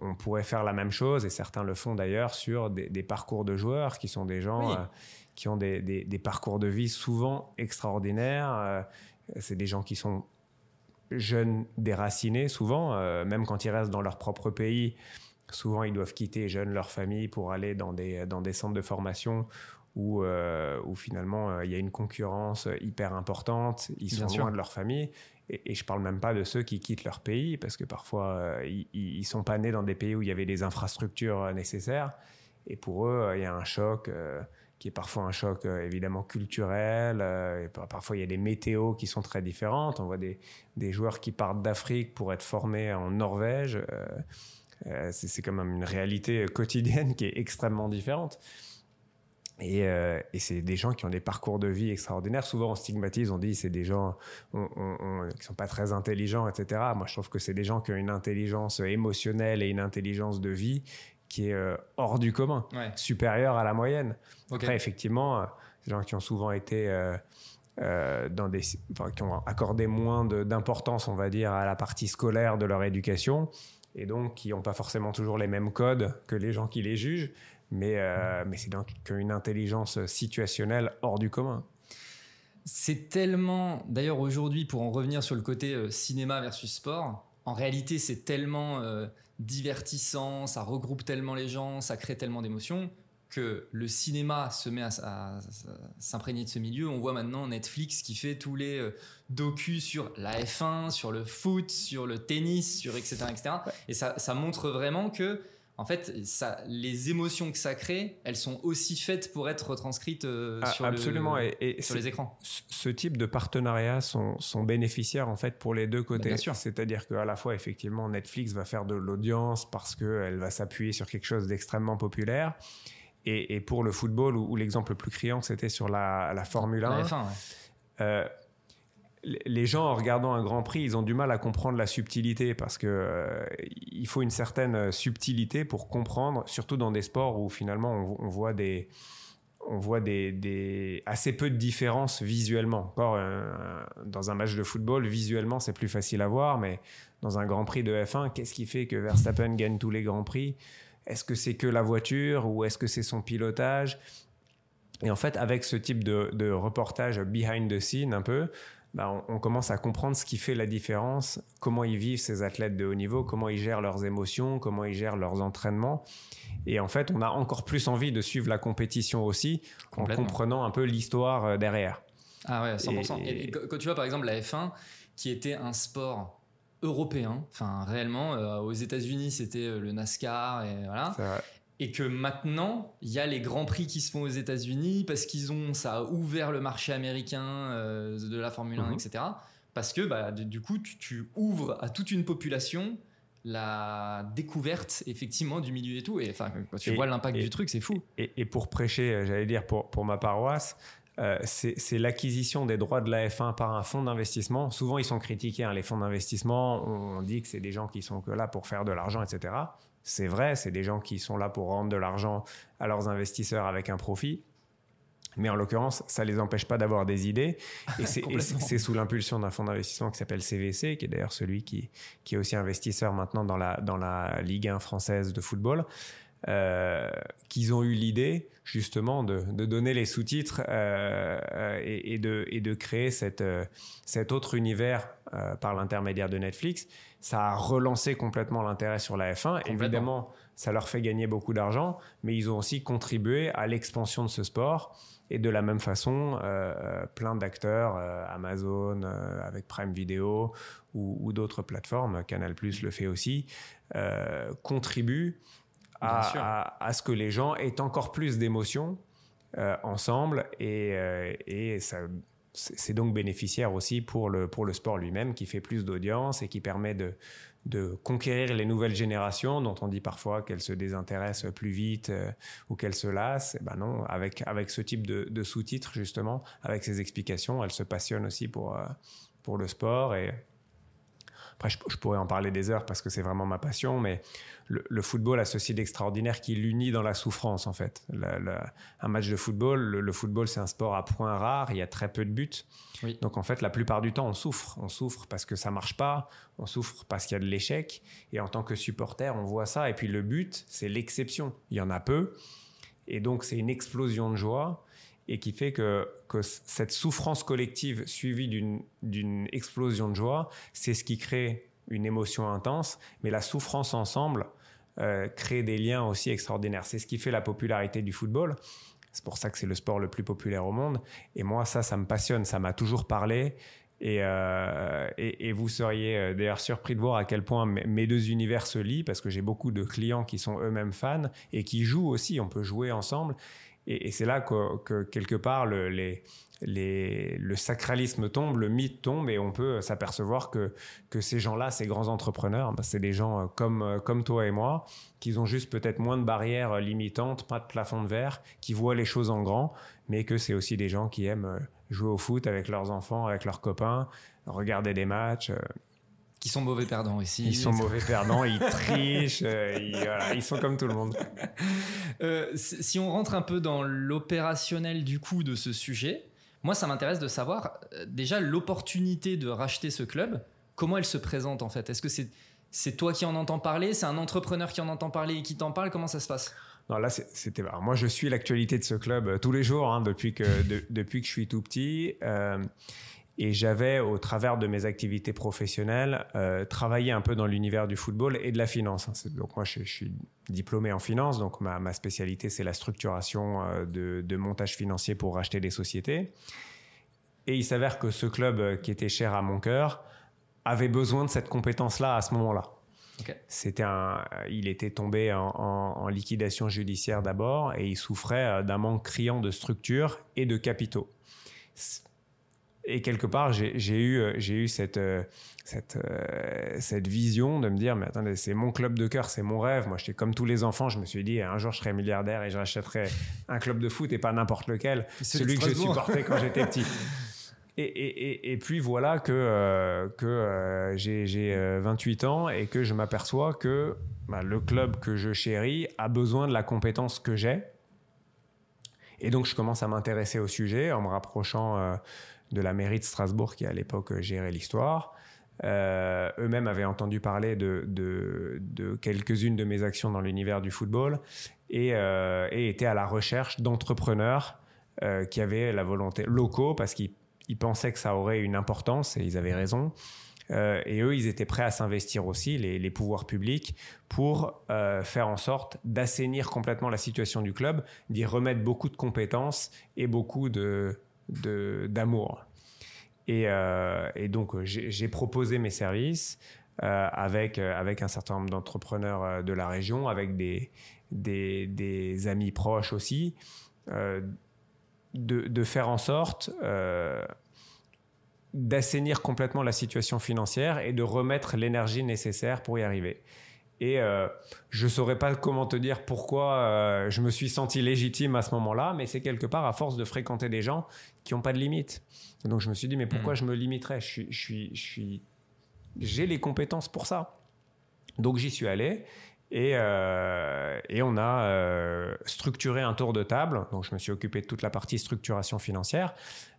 Speaker 2: on, pourrait faire la même chose, et certains le font d'ailleurs, sur des, parcours de joueurs, qui sont des gens euh, qui ont des, des, parcours de vie souvent extraordinaires. Euh, c'est des gens qui sont jeunes déracinés, souvent, euh, même quand ils restent dans leur propre pays, souvent ils doivent quitter jeunes leur famille pour aller dans des, dans des centres de formation où, euh, où finalement euh, il y a une concurrence hyper importante, ils sont loin de leur famille. Et, et, je parle même pas de ceux qui quittent leur pays, parce que parfois ils, ils sont pas nés dans des pays où il y avait des infrastructures nécessaires. Et pour eux, il y a un choc qui est parfois un choc euh, évidemment culturel. Euh, parfois, il y a des météos qui sont très différentes. On voit des, des joueurs qui partent d'Afrique pour être formés en Norvège. Euh, c'est quand même une réalité quotidienne qui est extrêmement différente. Et, et c'est des gens qui ont des parcours de vie extraordinaires. Souvent, on stigmatise, on dit c'est des gens on, on, qui sont pas très intelligents, etc. Moi, je trouve que c'est des gens qui ont une intelligence émotionnelle et une intelligence de vie qui est euh, hors du commun, supérieur à la moyenne. Après, effectivement, euh, des gens qui ont souvent été euh, dans des, qui ont accordé moins d'importance, on va dire, à la partie scolaire de leur éducation, et donc qui n'ont pas forcément toujours les mêmes codes que les gens qui les jugent, mais, mais c'est donc une intelligence situationnelle hors du commun.
Speaker 1: C'est tellement, d'ailleurs aujourd'hui, pour en revenir sur le côté cinéma versus sport, en réalité c'est tellement divertissant, ça regroupe tellement les gens, ça crée tellement d'émotions que le cinéma se met à, s'imprégner de ce milieu. On voit maintenant Netflix qui fait tous les euh, docus sur la F1, sur le foot, sur le tennis, sur etc. etc. Et ça, ça montre vraiment que en fait, ça, les émotions que ça crée, elles sont aussi faites pour être retranscrites euh, ah, sur, absolument. et, sur les écrans.
Speaker 2: Ce type de partenariats sont, sont, bénéficiaires en fait pour les deux côtés. C'est-à-dire qu'à la fois, effectivement, Netflix va faire de l'audience parce qu'elle va s'appuyer sur quelque chose d'extrêmement populaire. Et, pour le football, où, l'exemple le plus criant, c'était sur la, la, Formule 1. La F1, ouais les gens en regardant un Grand Prix, ils ont du mal à comprendre la subtilité parce que euh, il faut une certaine subtilité pour comprendre, surtout dans des sports où finalement on, voit des on voit des, assez peu de différences visuellement. Euh, dans un match de football, visuellement c'est plus facile à voir, mais dans un Grand Prix de F1, qu'est-ce qui fait que Verstappen gagne tous les Grands Prix? Est-ce que c'est que la voiture ou est-ce que c'est son pilotage? Et en fait, avec ce type de, de reportage behind the scene un peu, bah, on, commence à comprendre ce qui fait la différence, comment ils vivent ces athlètes de haut niveau, comment ils gèrent leurs émotions, comment ils gèrent leurs entraînements. Et en fait, on a encore plus envie de suivre la compétition aussi, en comprenant un peu l'histoire euh, derrière.
Speaker 1: Ah ouais, 100%. Et, quand tu vois par exemple la F1, qui était un sport européen, enfin réellement, euh, aux États-Unis c'était euh, le NASCAR et voilà et que maintenant il y a les grands prix qui se font aux États-Unis parce qu'ils ont ça a ouvert le marché américain euh, de la Formule 1 etc parce que bah, du coup tu, ouvres à toute une population la découverte effectivement du milieu et tout et enfin quand tu vois l'impact du truc c'est fou
Speaker 2: et, pour prêcher euh, j'allais dire pour, pour ma paroisse euh, c'est l'acquisition des droits de la F1 par un fonds d'investissement. Souvent, ils sont critiqués, hein, les fonds d'investissement. On dit que c'est des gens qui sont que là pour faire de l'argent, etc. C'est vrai, c'est des gens qui sont là pour rendre de l'argent à leurs investisseurs avec un profit. Mais en l'occurrence, ça les empêche pas d'avoir des idées. Et c'est sous l'impulsion d'un fonds d'investissement qui s'appelle CVC, qui est d'ailleurs celui qui, qui est aussi investisseur maintenant dans la, dans la Ligue 1 française de football. qu'ils ont eu l'idée justement de, donner les sous-titres et, de, et de créer cette, cet autre univers par l'intermédiaire de Netflix. Ça a relancé complètement l'intérêt sur la F1. Évidemment, ça leur fait gagner beaucoup d'argent, mais ils ont aussi contribué à l'expansion de ce sport. Et de la même façon, euh, euh, plein d'acteurs, euh, Amazon avec Prime Video ou, d'autres plateformes, Canal Plus le fait aussi, contribuent à, ce que les gens aient encore plus d'émotions ensemble et, et ça c'est donc bénéficiaire aussi pour le, pour le sport lui-même qui fait plus d'audience et qui permet de, de conquérir les nouvelles générations dont on dit parfois qu'elles se désintéressent plus vite euh, ou qu'elles se lassent. Et eh ben non, avec, avec ce type de, sous-titres justement, avec ces explications, elles se passionnent aussi pour, euh, pour le sport et après, je, pourrais en parler des heures parce que c'est vraiment ma passion, mais le, football a ceci d'extraordinaire qui l'unit dans la souffrance, en fait. un match de football, le, football, c'est un sport à points rares, il y a très peu de buts. Donc, en fait, la plupart du temps, on souffre. On souffre parce que ça marche pas, on souffre parce qu'il y a de l'échec. Et en tant que supporter, on voit ça. Et puis, le but, c'est l'exception. Il y en a peu. Et donc, c'est une explosion de joie et qui fait que, cette souffrance collective suivie d'une explosion de joie, c'est ce qui crée une émotion intense, mais la souffrance ensemble euh, crée des liens aussi extraordinaires. C'est ce qui fait la popularité du football. C'est pour ça que c'est le sport le plus populaire au monde. Et moi, ça, ça me passionne, ça m'a toujours parlé. Et, euh, vous seriez euh, d'ailleurs surpris de voir à quel point mes deux univers se lient, parce que j'ai beaucoup de clients qui sont eux-mêmes fans et qui jouent aussi. On peut jouer ensemble. Et, c'est là que, quelque part le, sacralisme tombe, le mythe tombe, et on peut s'apercevoir que, ces gens-là, ces grands entrepreneurs, bah, c'est des gens euh, comme, euh, comme toi et moi, qui ont juste peut-être moins de barrières limitantes, pas de plafond de verre, qui voient les choses en grand, mais que c'est aussi des gens qui aiment euh, jouer au foot avec leurs enfants, avec leurs copains, regarder des matchs
Speaker 1: qui sont mauvais perdants ici.
Speaker 2: Ils sont mauvais perdants, ils trichent, euh, ils, sont comme tout le monde.
Speaker 1: Euh, si on rentre un peu dans l'opérationnel du coup de ce sujet, moi ça m'intéresse de savoir euh, déjà l'opportunité de racheter ce club, comment elle se présente en fait? Est-ce que c'est c'est toi qui en entends parler C'est un entrepreneur qui en entend parler et qui t'en parle? Comment ça se passe?
Speaker 2: Non, là, c'était. Moi, je suis l'actualité de ce club tous les jours, hein, depuis, que, depuis que je suis tout petit. Et j'avais, au travers de mes activités professionnelles, euh, travaillé un peu dans l'univers du football et de la finance. Hein. Donc moi, je, suis diplômé en finance, donc ma, ma spécialité, c'est la structuration euh, de, de, montage financier pour racheter des sociétés. Et il s'avère que ce club euh, qui était cher à mon cœur avait besoin de cette compétence-là à ce moment-là. C'était un, il était tombé en, en, en liquidation judiciaire d'abord et il souffrait d'un manque criant de structure et de capitaux et quelque part, j'ai eu, euh, eu cette, euh, cette, euh, cette vision de me dire, mais attendez, c'est mon club de cœur, c'est mon rêve. Moi, j'étais comme tous les enfants, je me suis dit, un jour, je serai milliardaire et je rachèterai un club de foot et pas n'importe lequel, celui que je supportais quand j'étais petit. Et, et, et, puis voilà que, que j'ai 28 ans et que je m'aperçois que bah, le club que je chéris a besoin de la compétence que j'ai. Et donc je commence à m'intéresser au sujet en me rapprochant de la mairie de Strasbourg qui à l'époque gérait l'histoire. Euh, eux-mêmes avaient entendu parler de, quelques-unes de mes actions dans l'univers du football et, euh, étaient à la recherche d'entrepreneurs euh, qui avaient la volonté locaux parce qu'ils pensaient que ça aurait une importance et ils avaient raison. et eux, ils étaient prêts à s'investir aussi, les, pouvoirs publics, pour faire en sorte d'assainir complètement la situation du club, d'y remettre beaucoup de compétences et beaucoup de, d'amour. Et, euh, donc, j'ai proposé mes services euh, avec, euh, avec un certain nombre d'entrepreneurs de la région, avec des, des, des amis proches aussi, de, de, faire en sorte d'assainir complètement la situation financière et de remettre l'énergie nécessaire pour y arriver. Et euh, je ne saurais pas comment te dire pourquoi euh, je me suis senti légitime à ce moment-là, mais c'est quelque part à force de fréquenter des gens qui n'ont pas de limites. donc je me suis dit, mais pourquoi hmm. je me limiterais? Je suis, je suis, je suis, J'ai les compétences pour ça. Donc j'y suis allé. Et, euh, et, on a structuré un tour de table. Donc, je me suis occupé de toute la partie structuration financière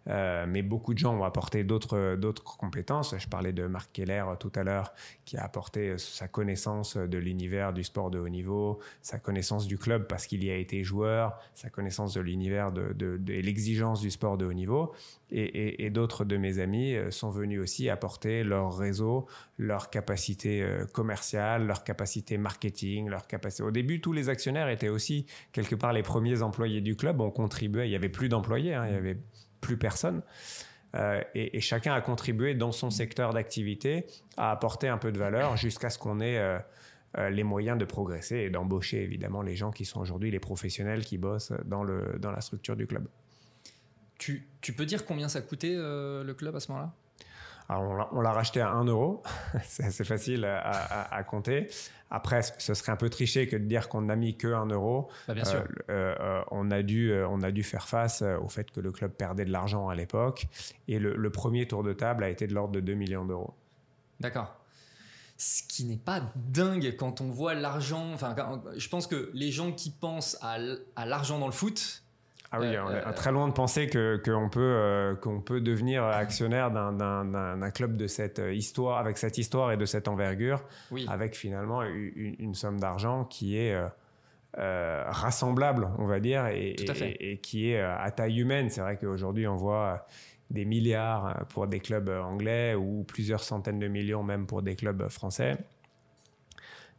Speaker 2: Euh, mais beaucoup de gens ont apporté d'autres d'autres compétences. Je parlais de Marc Keller tout à l'heure, qui a apporté sa connaissance de l'univers du sport de haut niveau, sa connaissance du club parce qu'il y a été joueur, sa connaissance de l'univers de, l'exigence du sport de haut niveau. Et, d'autres de mes amis euh, sont venus aussi apporter leur réseau, leur capacité euh, commerciale, leur capacité marketing, leur capacité. Au début, tous les actionnaires étaient aussi quelque part les premiers employés du club. On contribuait. Il y avait plus d'employés. Hein, il y avait plus personne. Euh, et, chacun a contribué dans son secteur d'activité à apporter un peu de valeur jusqu'à ce qu'on ait euh, euh, les moyens de progresser et d'embaucher évidemment les gens qui sont aujourd'hui les professionnels qui bossent dans, le, dans la structure du club.
Speaker 1: Tu, tu peux dire combien ça coûtait le club à ce moment-là?
Speaker 2: On l'a racheté à 1 euro, c'est assez facile à, compter. Après, ce serait un peu triché que de dire qu'on n'a mis que 1 euro.
Speaker 1: Bah, bien sûr.
Speaker 2: Euh, euh, on, a dû, euh, on a dû faire face au fait que le club perdait de l'argent à l'époque. Et le, premier tour de table a été de l'ordre de 2 millions d'euros.
Speaker 1: D'accord. Ce qui n'est pas dingue quand on voit l'argent. Enfin, je pense que les gens qui pensent à l'argent dans le foot,
Speaker 2: ah oui, on est très loin de penser que qu'on peut euh, qu'on peut devenir actionnaire d'un club de cette euh, histoire, avec cette histoire et de cette envergure, avec finalement une, somme d'argent qui est euh, rassemblable, on va dire, et, et, qui est à taille humaine. C'est vrai qu'aujourd'hui, on voit des milliards pour des clubs anglais ou plusieurs centaines de millions même pour des clubs français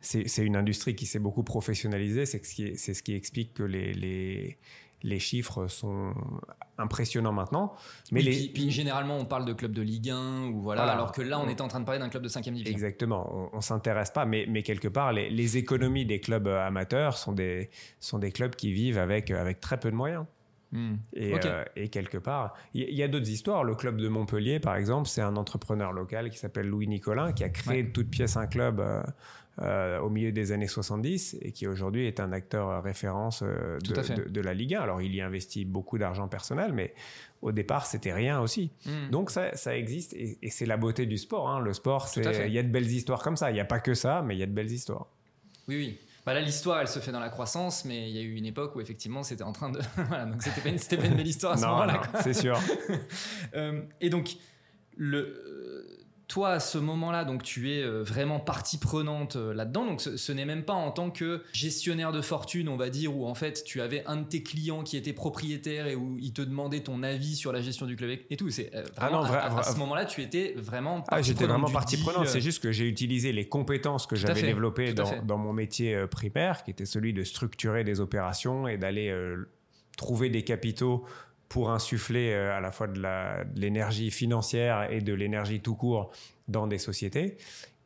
Speaker 2: c'est une industrie qui s'est beaucoup professionnalisée. C'est ce, ce, qui explique que les, les, les chiffres sont impressionnants maintenant.
Speaker 1: Mais les... puis, généralement, on parle de clubs de Ligue 1 ou voilà, alors que là, on était en train de parler d'un club de 5 division.
Speaker 2: Exactement. On, ne s'intéresse pas, mais, mais quelque part, les, économies des clubs amateurs sont des, sont des clubs qui vivent avec, avec très peu de moyens. Hmm. Et, euh, et, quelque part, il y, a d'autres histoires. Le club de Montpellier, par exemple, c'est un entrepreneur local qui s'appelle Louis Nicolin qui a créé de toute pièce un club euh, euh, au milieu des années 70 et qui aujourd'hui est un acteur référence euh, de, la Ligue 1. Alors il y investit beaucoup d'argent personnel, mais au départ c'était rien aussi. Hmm. Donc ça, ça, existe et, c'est la beauté du sport. Hein. Le sport, il y a de belles histoires comme ça. Il n'y a pas que ça, mais il y a de belles histoires.
Speaker 1: Oui, oui. Bah là, l'histoire, elle se fait dans la croissance, mais il y a eu une époque où effectivement, c'était en train de. voilà, donc c'était pas, une, pas une belle histoire à ce moment-là.
Speaker 2: C'est sûr.
Speaker 1: Euh, et donc, le toi, à ce moment-là, donc tu es euh, vraiment partie prenante euh, là-dedans. Donc ce, n'est même pas en tant que gestionnaire de fortune, on va dire, où en fait tu avais un de tes clients qui était propriétaire et où il te demandait ton avis sur la gestion du club et tout. C'est euh, ah à, ce moment-là, tu étais vraiment.
Speaker 2: Ah, j'étais vraiment partie prenante. C'est juste que j'ai utilisé les compétences que j'avais développées dans, dans, mon métier primaire, qui était celui de structurer des opérations et d'aller trouver des capitaux pour insuffler euh, à la fois de l'énergie financière et de l'énergie tout court dans des sociétés.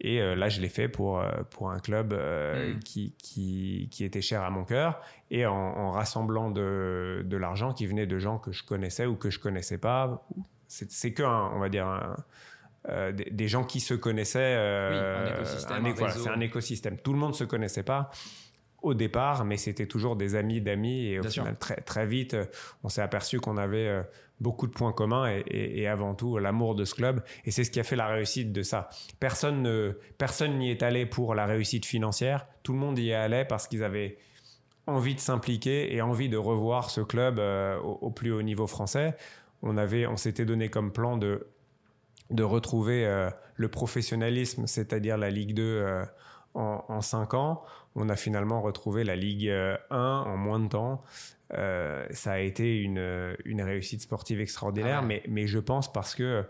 Speaker 2: Et euh, là, je l'ai fait pour, euh, pour un club mm. qui, qui, qui, était cher à mon cœur et en, rassemblant de, de l'argent qui venait de gens que je connaissais ou que je connaissais pas. C'est que, on va dire, des, gens qui se connaissaient.
Speaker 1: oui, un écosystème.
Speaker 2: c'est un écosystème. Tout le monde se connaissait pas au départ, mais c'était toujours des amis d'amis et au final très très vite, euh, on s'est aperçu qu'on avait euh, beaucoup de points communs et, avant tout l'amour de ce club et c'est ce qui a fait la réussite de ça. Personne ne personne n'y est allé pour la réussite financière, tout le monde y est allé parce qu'ils avaient envie de s'impliquer et envie de revoir ce club euh, au, plus haut niveau français. On avait on s'était donné comme plan de de retrouver le professionnalisme, c'est-à-dire la Ligue 2 en, en 5 ans on a finalement retrouvé la Ligue 1 euh, en moins de temps. Euh, ça a été une, une, réussite sportive extraordinaire, ah mais, mais je pense parce que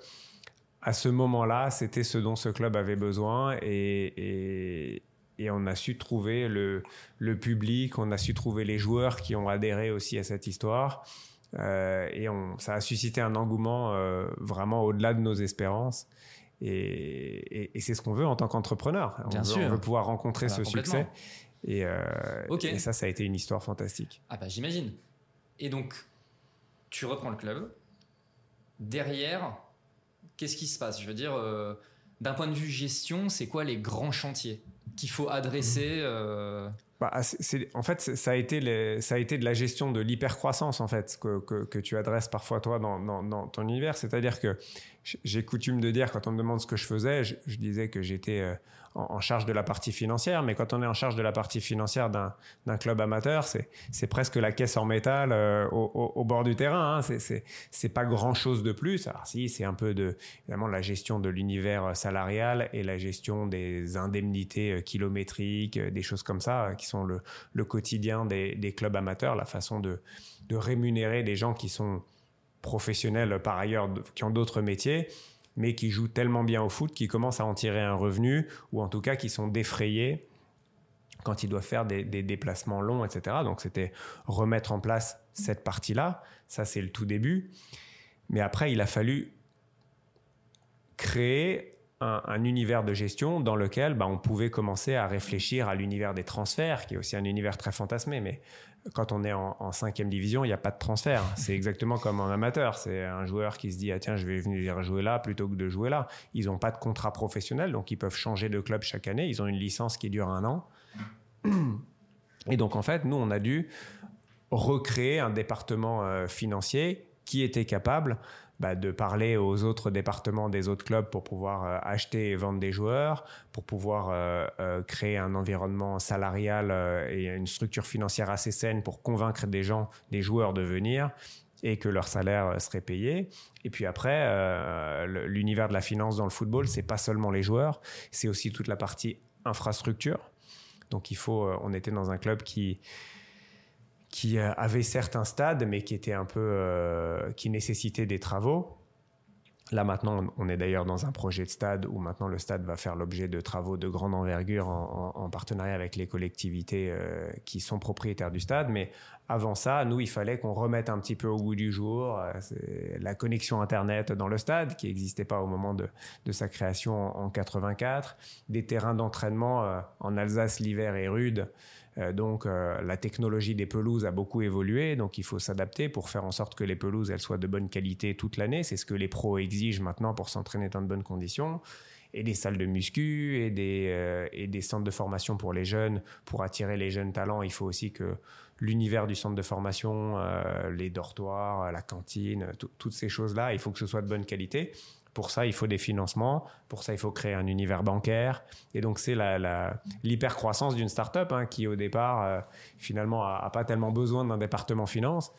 Speaker 2: à ce moment-là, c'était ce dont ce club avait besoin et, et, on a su trouver le, le, public, on a su trouver les joueurs qui ont adhéré aussi à cette histoire. Euh, et on, ça a suscité un engouement vraiment au-delà de nos espérances. Et, c'est ce qu'on veut en tant qu'entrepreneur. On, on, veut pouvoir rencontrer ce succès. Et, euh, et, ça, ça a été une histoire fantastique.
Speaker 1: Ah bah j'imagine. Et donc, tu reprends le club. Derrière, qu'est-ce qui se passe? Je veux dire, euh, d'un point de vue gestion, c'est quoi les grands chantiers? Qu'il faut adresser euh,
Speaker 2: bah, en fait, ça a, été ça a été de la gestion de l'hypercroissance, en fait, que, que, tu adresses parfois, toi, dans, dans, ton univers. C'est-à-dire que j'ai coutume de dire, quand on me demande ce que je faisais, je, disais que j'étais euh, en, charge de la partie financière, mais quand on est en charge de la partie financière d'un club amateur, c'est presque la caisse en métal euh, au, bord du terrain. Hein. C'est pas grand chose de plus. Alors si, c'est un peu de évidemment la gestion de l'univers salarial et la gestion des indemnités euh, kilométriques, euh, des choses comme ça, qui sont le, quotidien des, des, clubs amateurs, la façon de, de rémunérer des gens qui sont professionnels par ailleurs, qui ont d'autres métiers mais qui jouent tellement bien au foot qu'ils commencent à en tirer un revenu, ou en tout cas qui sont défrayés quand ils doivent faire des, déplacements longs, etc. Donc c'était remettre en place cette partie-là. Ça, c'est le tout début. Mais après, il a fallu créer un, univers de gestion dans lequel bah, on pouvait commencer à réfléchir à l'univers des transferts, qui est aussi un univers très fantasmé, mais quand on est en, cinquième division, il n'y a pas de transfert. C'est exactement comme en amateur. C'est un joueur qui se dit ah tiens je vais venir jouer là plutôt que de jouer là. Ils n'ont pas de contrat professionnel, donc ils peuvent changer de club chaque année. Ils ont une licence qui dure un an. Et donc en fait, nous on a dû recréer un département euh, financier qui était capable bah, de parler aux autres départements des autres clubs pour pouvoir euh, acheter et vendre des joueurs, pour pouvoir euh, euh, créer un environnement salarial et une structure financière assez saine pour convaincre des gens, des joueurs de venir et que leur salaire serait payé. Et puis après, l'univers de la finance dans le football, c'est pas seulement les joueurs, c'est aussi toute la partie infrastructure. Donc il faut, on était dans un club qui qui euh, avait certains stades, mais qui était un peu, euh, qui nécessitait des travaux. Là maintenant, on est d'ailleurs dans un projet de stade où maintenant le stade va faire l'objet de travaux de grande envergure en, partenariat avec les collectivités euh, qui sont propriétaires du stade. Mais avant ça, nous, il fallait qu'on remette un petit peu au goût du jour la connexion Internet dans le stade qui n'existait pas au moment de, de sa création en, en 84. Des terrains d'entraînement en Alsace, l'hiver est rude. Euh, donc euh, la technologie des pelouses a beaucoup évolué, donc il faut s'adapter pour faire en sorte que les pelouses elles soient de bonne qualité toute l'année. C'est ce que les pros exigent maintenant pour s'entraîner dans de bonnes conditions. Et des salles de muscu et des, euh, et des centres de formation pour les jeunes. Pour attirer les jeunes talents, il faut aussi que l'univers du centre de formation, les dortoirs, la cantine, toutes ces choses-là, il faut que ce soit de bonne qualité. Pour ça, il faut des financements. Pour ça, il faut créer un univers bancaire. Et donc, c'est l'hypercroissance d'une startup hein, qui, au départ, euh, finalement, a, pas tellement besoin d'un département finance,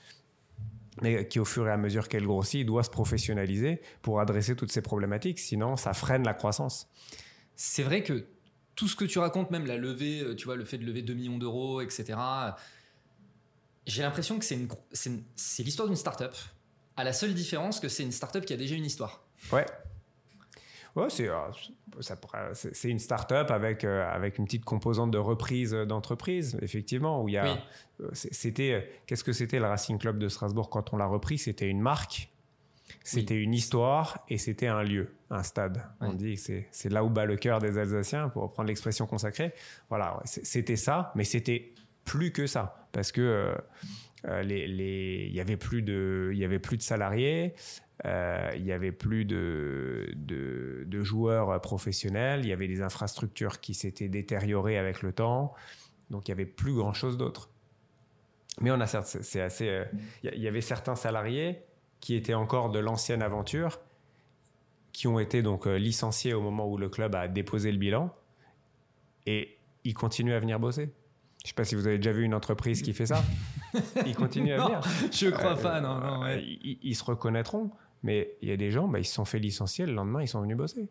Speaker 2: mais qui, au fur et à mesure qu'elle grossit, doit se professionnaliser pour adresser toutes ces problématiques. Sinon, ça freine la croissance.
Speaker 1: C'est vrai que tout ce que tu racontes, même la levée, euh, tu vois, le fait de lever 2 millions d'euros, etc., j'ai l'impression que c'est l'histoire d'une startup, à la seule différence que c'est une startup qui a déjà une histoire.
Speaker 2: Ouais. Ouais, c'est euh, c'est une start-up avec euh, avec une petite composante de reprise d'entreprise, effectivement, où il y a euh, c'était qu'est-ce que c'était le Racing Club de Strasbourg quand on l'a repris, c'était une marque, c'était une histoire et c'était un lieu, un stade. On dit que c'est là où bat le cœur des Alsaciens pour reprendre l'expression consacrée. Voilà, c'était ça, mais c'était plus que ça parce que les, il y avait plus de, il y avait plus de salariés. Euh, il y avait plus de, de, joueurs professionnels, il y avait des infrastructures qui s'étaient détériorées avec le temps, donc il y avait plus grand chose d'autre. Mais on a c'est assez, euh, il y avait certains salariés qui étaient encore de l'ancienne aventure, qui ont été donc euh, licenciés au moment où le club a déposé le bilan, et ils continuent à venir bosser. Je ne sais pas si vous avez déjà vu une entreprise qui fait ça. Ils continuent à venir.
Speaker 1: Je crois pas, non, non.
Speaker 2: ils, se reconnaîtront. Mais il y a des gens, bah, ils se sont fait licencier, le lendemain, ils sont venus bosser.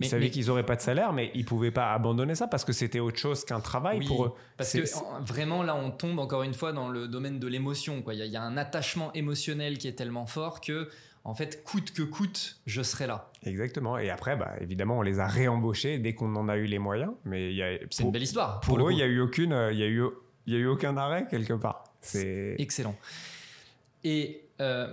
Speaker 2: Ils savaient qu'ils n'auraient pas de salaire, mais ils pouvaient pas abandonner ça parce que c'était autre chose qu'un travail pour eux.
Speaker 1: Parce que vraiment, là, on tombe encore une fois dans le domaine de l'émotion. Il y, a un attachement émotionnel qui est tellement fort que, en fait, coûte que coûte, je serai là.
Speaker 2: Exactement. Et après, bah, évidemment, on les a réembauchés dès qu'on en a eu les moyens. Mais
Speaker 1: c'est une belle histoire.
Speaker 2: Pour, eux, il n'y a eu aucune, il y a eu, il y a eu aucun arrêt quelque part.
Speaker 1: C'est excellent. Et euh,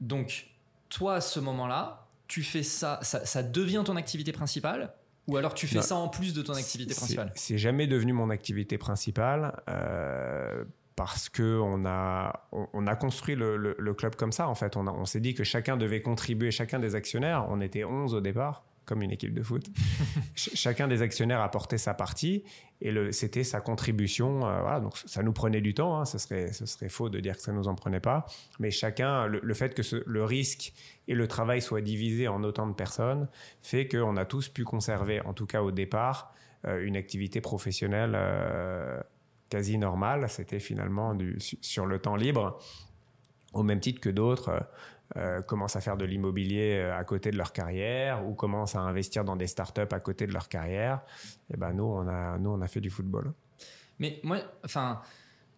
Speaker 1: donc, toi, à ce moment-là, tu fais ça, ça, devient ton activité principale ou alors tu fais ça en plus de ton activité principale?
Speaker 2: C'est jamais devenu mon activité principale euh, parce que on a, on, a construit le, club comme ça en fait. On, on s'est dit que chacun devait contribuer, chacun des actionnaires, on était 11 au départ, comme une équipe de foot. chacun des actionnaires apportait sa partie et c'était sa contribution. Euh, voilà, donc ça nous prenait du temps. Hein, ce, serait, ce serait faux de dire que ça nous en prenait pas. Mais chacun, le, fait que le risque et le travail soient divisés en autant de personnes fait qu'on a tous pu conserver, en tout cas au départ, euh, une activité professionnelle euh, quasi normale. C'était finalement du, sur le temps libre, au même titre que d'autres euh, commencent à faire de l'immobilier euh, à côté de leur carrière ou commencent à investir dans des startups à côté de leur carrière. Et ben nous, on a, nous, on a fait du football.
Speaker 1: Mais moi, enfin,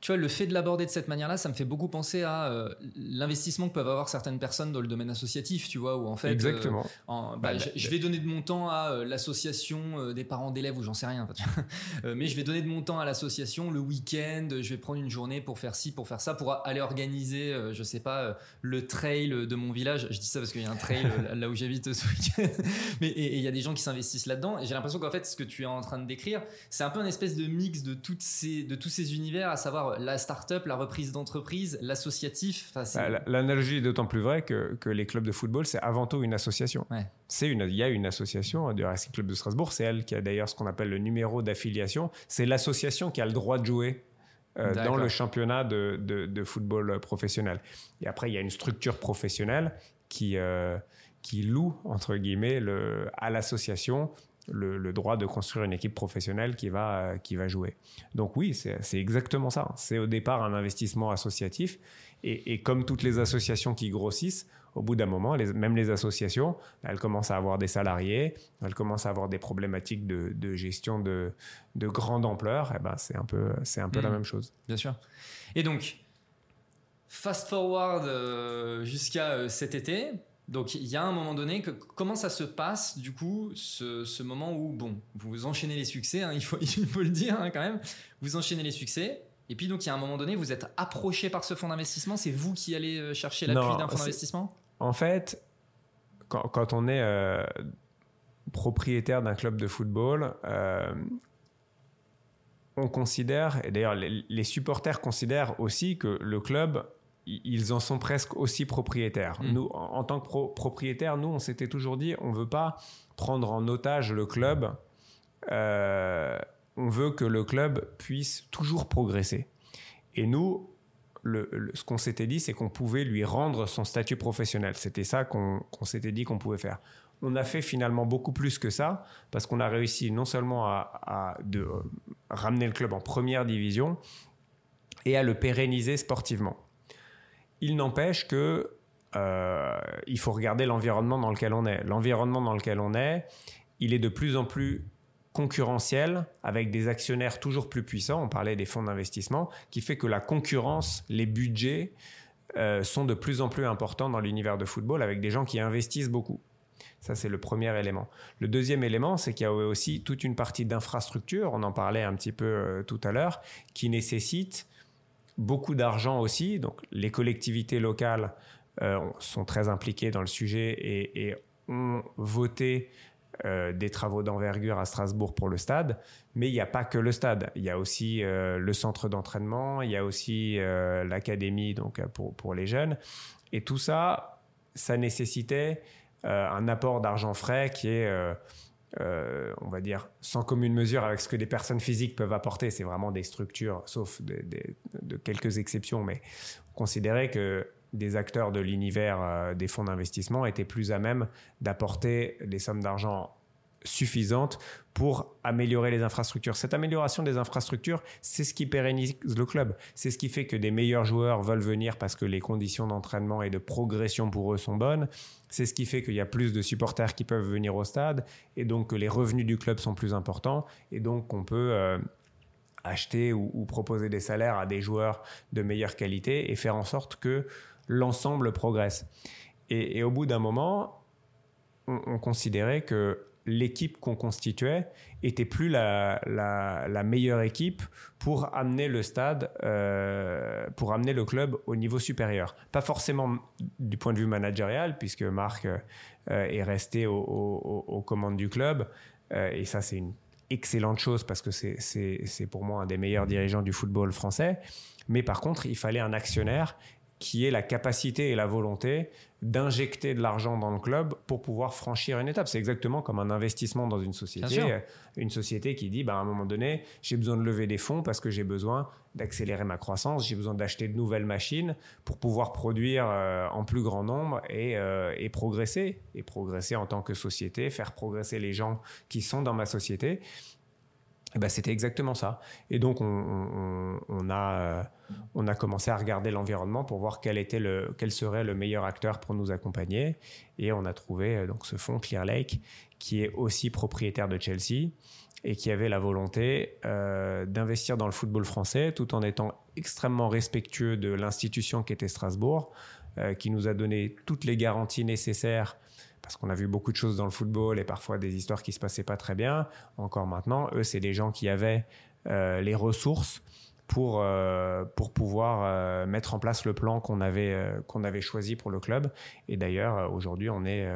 Speaker 1: tu vois, le fait de l'aborder de cette manière-là, ça me fait beaucoup penser à euh, l'investissement que peuvent avoir certaines personnes dans le domaine associatif, tu vois, où en fait,
Speaker 2: exactement.
Speaker 1: Bah, bah, je, vais donner de mon temps à l'association des parents d'élèves ou j'en sais rien, mais je vais donner de mon temps à l'association le week-end, je vais prendre une journée pour faire ci, pour faire ça, pour aller organiser, je sais pas, le trail de mon village. Je dis ça parce qu'il y a un trail là où j'habite ce week-end, mais il y a des gens qui s'investissent là-dedans. Et j'ai l'impression qu'en fait, ce que tu es en train de décrire, c'est un peu une espèce de mix de toutes ces, de tous ces univers, à savoir la start-up, la reprise d'entreprise, l'associatif.
Speaker 2: Bah, l'analogie est d'autant plus vraie que, les clubs de football, c'est avant tout une association. C'est une, il y a une association du Racing Club de Strasbourg, c'est elle qui a d'ailleurs ce qu'on appelle le numéro d'affiliation. C'est l'association qui a le droit de jouer euh, dans le championnat de, football professionnel. Et après, il y a une structure professionnelle qui, euh, qui loue, entre guillemets, le, à l'association le, droit de construire une équipe professionnelle qui va, qui va jouer. Donc oui, c'est exactement ça. C'est au départ un investissement associatif. Et, comme toutes les associations qui grossissent, au bout d'un moment, même les associations, elles commencent à avoir des salariés, elles commencent à avoir des problématiques de, gestion de, grande ampleur. Et eh ben, c'est un peu, c'est un peu la mmh. même chose.
Speaker 1: Bien sûr. Et donc, fast forward euh, jusqu'à euh, cet été, donc il y a un moment donné, que, comment ça se passe du coup, ce, moment où, bon, vous enchaînez les succès, hein, il, faut, il faut le dire hein, quand même, vous enchaînez les succès, et puis donc il y a un moment donné, vous êtes approché par ce fonds d'investissement, c'est vous qui allez euh, chercher l'appui d'un fonds d'investissement?
Speaker 2: En fait, quand, on est euh, propriétaire d'un club de football, euh, on considère, et d'ailleurs les supporters considèrent aussi que le club ils en sont presque aussi propriétaires. Hmm. Nous, en, tant que propriétaires, nous, on s'était toujours dit, on veut pas prendre en otage le club. Euh, on veut que le club puisse toujours progresser. Et nous, ce qu'on s'était dit, c'est qu'on pouvait lui rendre son statut professionnel. C'était ça qu'on s'était dit qu'on pouvait faire. On a fait finalement beaucoup plus que ça, parce qu'on a réussi non seulement à, de, euh, ramener le club en première division, et à le pérenniser sportivement. Il n'empêche que euh, il faut regarder l'environnement dans lequel on est. L'environnement dans lequel on est, il est de plus en plus concurrentiel avec des actionnaires toujours plus puissants. On parlait des fonds d'investissement, qui fait que la concurrence, les budgets euh, sont de plus en plus importants dans l'univers de football avec des gens qui investissent beaucoup. Ça, c'est le premier élément. Le deuxième élément, c'est qu'il y a aussi toute une partie d'infrastructure, on en parlait un petit peu euh, tout à l'heure, qui nécessite beaucoup d'argent aussi. Donc les collectivités locales euh, sont très impliquées dans le sujet et, ont voté euh, des travaux d'envergure à Strasbourg pour le stade. Mais il n'y a pas que le stade. Il y a aussi euh, le centre d'entraînement, il y a aussi l'académie donc pour, pour les jeunes. Et tout ça, ça nécessitait un apport d'argent frais qui est euh, on va dire, sans commune mesure avec ce que des personnes physiques peuvent apporter. C'est vraiment des structures, sauf de, quelques exceptions, mais considérer que des acteurs de l'univers euh, des fonds d'investissement étaient plus à même d'apporter des sommes d'argent suffisante pour améliorer les infrastructures. Cette amélioration des infrastructures, c'est ce qui pérennise le club. C'est ce qui fait que des meilleurs joueurs veulent venir parce que les conditions d'entraînement et de progression pour eux sont bonnes. C'est ce qui fait qu'il y a plus de supporters qui peuvent venir au stade et donc que les revenus du club sont plus importants et donc qu'on peut euh, acheter ou, proposer des salaires à des joueurs de meilleure qualité et faire en sorte que l'ensemble progresse. Et, au bout d'un moment, on considérait que l'équipe qu'on constituait était plus la, meilleure équipe pour amener le stade, euh, pour amener le club au niveau supérieur. Pas forcément du point de vue managérial, puisque Marc euh, est resté aux commandes du club, euh, et ça c'est une excellente chose parce que c'est pour moi un des meilleurs dirigeants du football français. Mais par contre, il fallait un actionnaire qui ait la capacité et la volonté d'injecter de l'argent dans le club pour pouvoir franchir une étape. C'est exactement comme un investissement dans une société. Une société qui dit, bah, à un moment donné, j'ai besoin de lever des fonds parce que j'ai besoin d'accélérer ma croissance, j'ai besoin d'acheter de nouvelles machines pour pouvoir produire euh, en plus grand nombre et, euh, et, progresser. Et progresser en tant que société, faire progresser les gens qui sont dans ma société. Et ben, c'était exactement ça. Et donc, on, on, a, euh, on a commencé à regarder l'environnement pour voir quel, était le, quel serait le meilleur acteur pour nous accompagner. Et on a trouvé euh, donc ce fonds Clear Lake, qui est aussi propriétaire de Chelsea et qui avait la volonté euh, d'investir dans le football français tout en étant extrêmement respectueux de l'institution qui était Strasbourg, qui nous a donné toutes les garanties nécessaires parce qu'on a vu beaucoup de choses dans le football et parfois des histoires qui se passaient pas très bien. Encore maintenant, eux, c'est des gens qui avaient euh, les ressources pour, euh, pour pouvoir euh, mettre en place le plan qu'on avait, qu'on avait choisi pour le club. Et d'ailleurs, aujourd'hui, on est,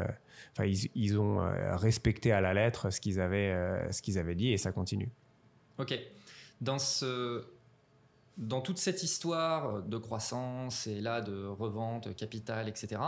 Speaker 2: enfin, ils, ils, ont respecté à la lettre ce qu'ils avaient, ce qu'ils avaient dit et ça continue.
Speaker 1: Ok. Dans ce, dans toute cette histoire de croissance et là de revente, capital, etc.